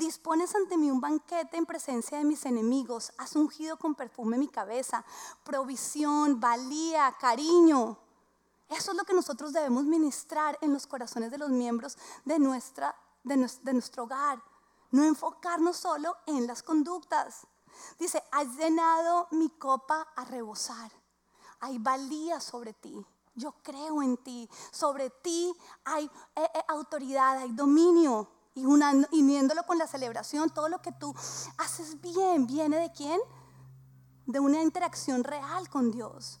Dispones ante mí un banquete en presencia de mis enemigos. Has ungido con perfume mi cabeza. Provisión, valía, cariño. Eso es lo que nosotros debemos ministrar en los corazones de los miembros de, nuestra, de, nuestro hogar. No enfocarnos solo en las conductas. Dice, has llenado mi copa a rebosar. Hay valía sobre ti. Yo creo en ti. Sobre ti hay eh, eh, autoridad, hay dominio y, uniéndolo con la celebración, todo lo que tú haces bien, ¿viene de quién? De una interacción real con Dios.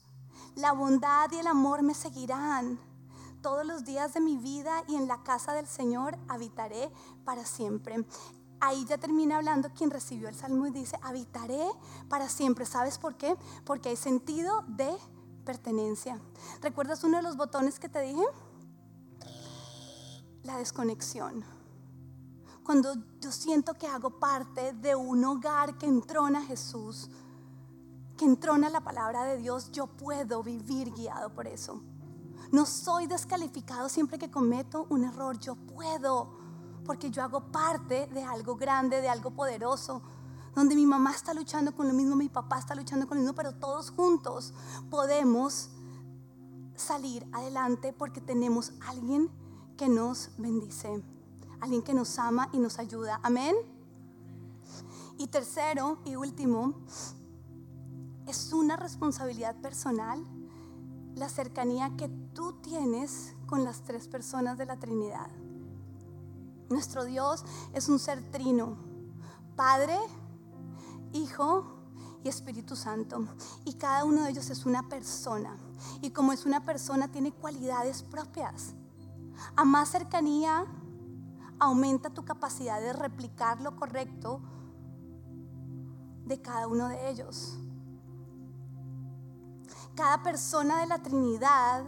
La bondad y el amor me seguirán todos los días de mi vida y en la casa del Señor habitaré para siempre. ahí ya termina hablando quien recibió el salmo y dice, habitaré para siempre. ¿Sabes por qué? Porque hay sentido de pertenencia. ¿Recuerdas uno de los botones que te dije? La desconexión. Cuando yo siento que hago parte de un hogar que entrona a Jesús, que entrona la palabra de Dios, yo puedo vivir guiado por eso. No soy descalificado siempre que cometo un error, yo puedo porque yo hago parte de algo grande, de algo poderoso, donde mi mamá está luchando con lo mismo, mi papá está luchando con lo mismo, pero todos juntos podemos salir adelante porque tenemos alguien que nos bendice, alguien que nos ama y nos ayuda. Amén. Y tercero y último, es una responsabilidad personal la cercanía que tú tienes con las tres personas de la Trinidad. Nuestro Dios es un ser trino, Padre, Hijo y Espíritu Santo. Y cada uno de ellos es una persona. Y como es una persona, tiene cualidades propias. A más cercanía, aumenta tu capacidad de replicar lo correcto de cada uno de ellos. Cada persona de la Trinidad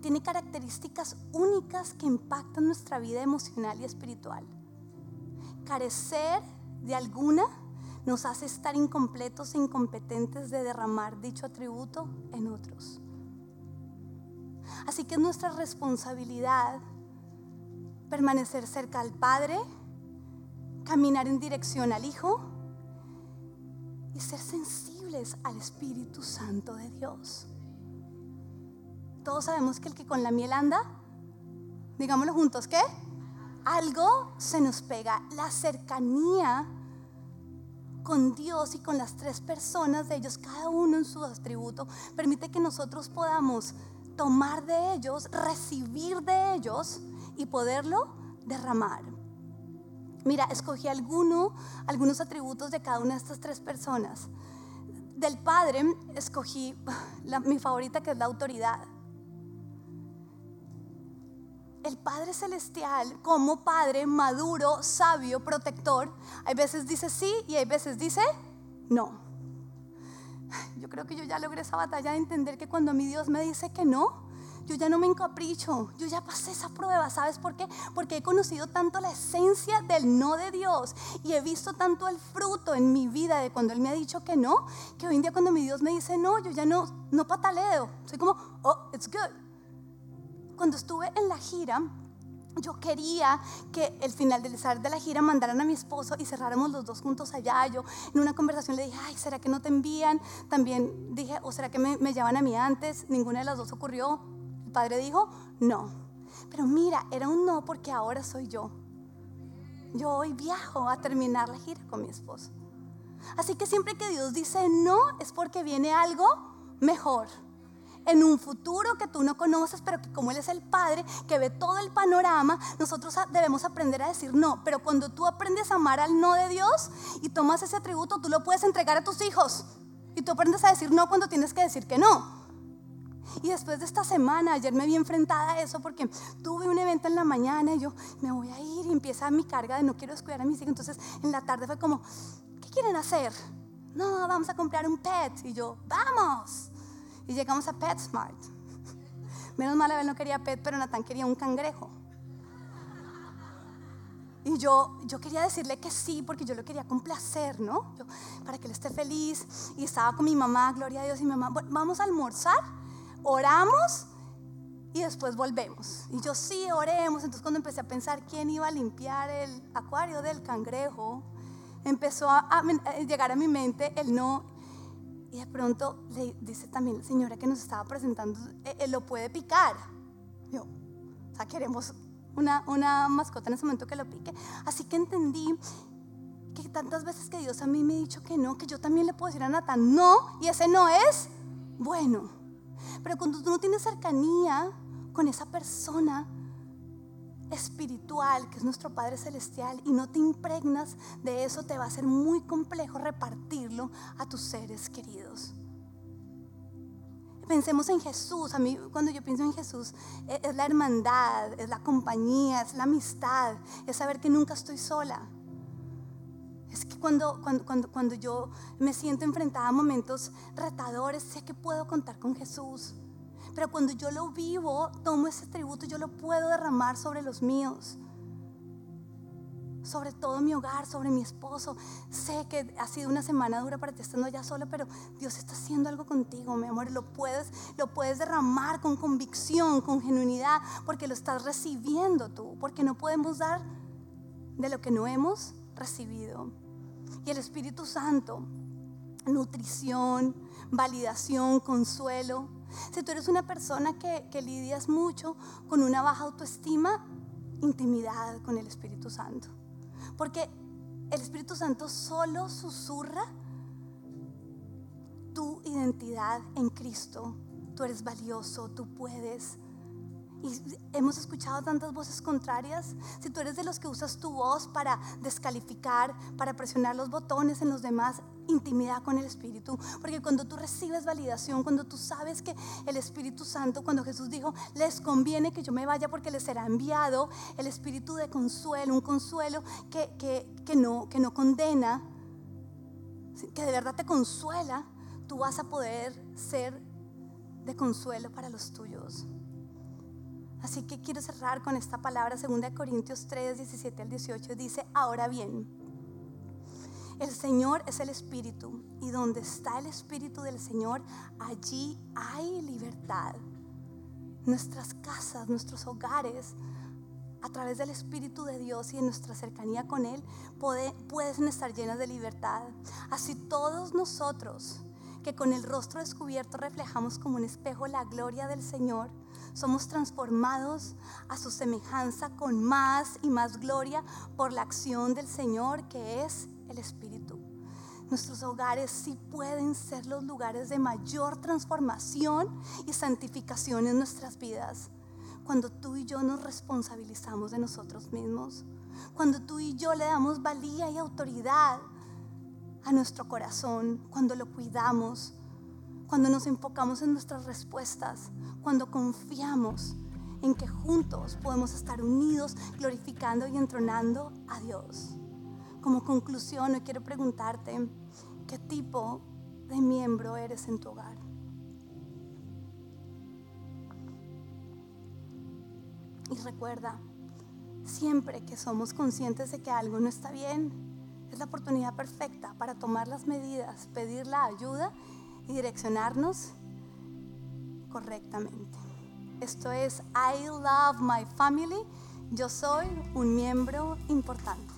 tiene características únicas que impactan nuestra vida emocional y espiritual. Carecer de alguna nos hace estar incompletos e incompetentes de derramar dicho atributo en otros. Así que es nuestra responsabilidad permanecer cerca al Padre, caminar en dirección al Hijo y ser sensibles al Espíritu Santo de Dios. Todos sabemos que el que con la miel anda, digámoslo juntos, ¿qué? Algo se nos pega. La cercanía con Dios y con las tres personas de ellos, cada uno en su atributo, permite que nosotros podamos tomar de ellos, recibir de ellos y poderlo derramar. Mira, escogí alguno, algunos atributos de cada una de estas tres personas. Del Padre escogí mi favorita que es la autoridad el Padre Celestial como Padre maduro, sabio, protector, hay veces dice sí y hay veces dice no. Yo creo que yo ya logré esa batalla de entender que cuando mi Dios me dice que no, yo ya no me encapricho, yo ya pasé esa prueba, ¿sabes por qué? Porque he conocido tanto la esencia del no de Dios y he visto tanto el fruto en mi vida de cuando Él me ha dicho que no, que hoy en día cuando mi Dios me dice no, yo ya no, no pataleo, soy como, oh, it's good cuando estuve en la gira, yo quería que el final de la gira mandaran a mi esposo y cerráramos los dos juntos allá. Yo en una conversación le dije, ay, ¿será que no te envían? También dije, ¿o será que me, me llaman a mí antes? Ninguna de las dos ocurrió. Padre dijo, no. Pero mira, era un no porque ahora soy yo. Yo hoy viajo a terminar la gira con mi esposo. Así que siempre que Dios dice no es porque viene algo mejor en un futuro que tú no conoces, pero que como Él es el Padre, que ve todo el panorama, nosotros debemos aprender a decir no. Pero cuando tú aprendes a amar al no de Dios y tomas ese atributo, tú lo puedes entregar a tus hijos. Y tú aprendes a decir no cuando tienes que decir que no. Y después de esta semana, ayer me vi enfrentada a eso porque tuve un evento en la mañana y yo me voy a ir y empieza mi carga de no quiero descuidar a mis hijos. Entonces en la tarde fue como, ¿qué quieren hacer? No, vamos a comprar un pet. Y yo, vamos. Y llegamos a PetSmart. Menos mal, Abel no quería pet, pero Natán quería un cangrejo. Y yo, yo quería decirle que sí, porque yo lo quería complacer, ¿no? para que él esté feliz. Y estaba con mi mamá, gloria a Dios, y mi mamá, vamos a almorzar, oramos y después volvemos. Y yo sí, oremos. Entonces cuando empecé a pensar quién iba a limpiar el acuario del cangrejo, empezó a, a llegar a mi mente el no y de pronto le dice también la señora que nos estaba presentando, él, eh, lo puede picar. Yo, o sea, queremos una, una mascota en ese momento que lo pique. Así que entendí que tantas veces que Dios a mí me ha dicho que no, que yo también le puedo decir a Natán no, y ese no es bueno. Pero cuando tú no tienes cercanía con esa persona, espiritual, que es nuestro Padre Celestial, y no te impregnas de eso, te va a ser muy complejo repartirlo a tus seres queridos. Pensemos en Jesús. A mí cuando yo pienso en Jesús e, es la hermandad, es la compañía, es la amistad, es saber que nunca estoy sola. Es que cuando, cuando, cuando, cuando yo me siento enfrentada a momentos retadores, sé que puedo contar con Jesús. Pero cuando yo lo vivo, tomo ese tributo, yo lo puedo derramar sobre los míos sobre todo mi hogar, sobre mi esposo. Sé que ha sido una semana dura para ti estando allá solo, pero Dios está haciendo algo contigo, mi amor. Lo puedes, lo puedes derramar con convicción, con genuinidad, porque lo estás recibiendo tú, porque no podemos dar de lo que no hemos recibido. Y el Espíritu Santo, nutrición, validación, consuelo. Si tú eres una persona que, que lidias mucho con una baja autoestima, intimidad con el Espíritu Santo. Porque el Espíritu Santo solo susurra tu identidad en Cristo. Tú eres valioso, tú puedes. Y hemos escuchado tantas voces contrarias. Si tú eres de los que usas tu voz para descalificar, para presionar los botones en los demás, intimidad con el Espíritu. Porque cuando tú recibes validación, cuando tú sabes que el Espíritu Santo, cuando Jesús dijo, les conviene que yo me vaya porque les será enviado el Espíritu de consuelo, un consuelo que, que, no, que no condena, que de verdad te consuela, tú vas a poder ser de consuelo para los tuyos. Así que quiero cerrar con esta palabra, 2 Corintios 3, 17 al 18, dice, ahora bien, el Señor es el Espíritu y donde está el Espíritu del Señor, allí hay libertad. Nuestras casas, nuestros hogares, a través del Espíritu de Dios y de nuestra cercanía con Él, pueden estar llenas de libertad. Así todos nosotros, que con el rostro descubierto reflejamos como un espejo la gloria del Señor, somos transformados a su semejanza con más y más gloria por la acción del Señor que es el Espíritu. Nuestros hogares sí pueden ser los lugares de mayor transformación y santificación en nuestras vidas. Cuando tú y yo nos responsabilizamos de nosotros mismos. Cuando tú y yo le damos valía y autoridad a nuestro corazón. Cuando lo cuidamos cuando nos enfocamos en nuestras respuestas, cuando confiamos en que juntos podemos estar unidos, glorificando y entronando a Dios. Como conclusión, hoy quiero preguntarte, ¿qué tipo de miembro eres en tu hogar? Y recuerda, siempre que somos conscientes de que algo no está bien, es la oportunidad perfecta para tomar las medidas, pedir la ayuda y direccionarnos correctamente. Esto es I Love My Family. Yo soy un miembro importante.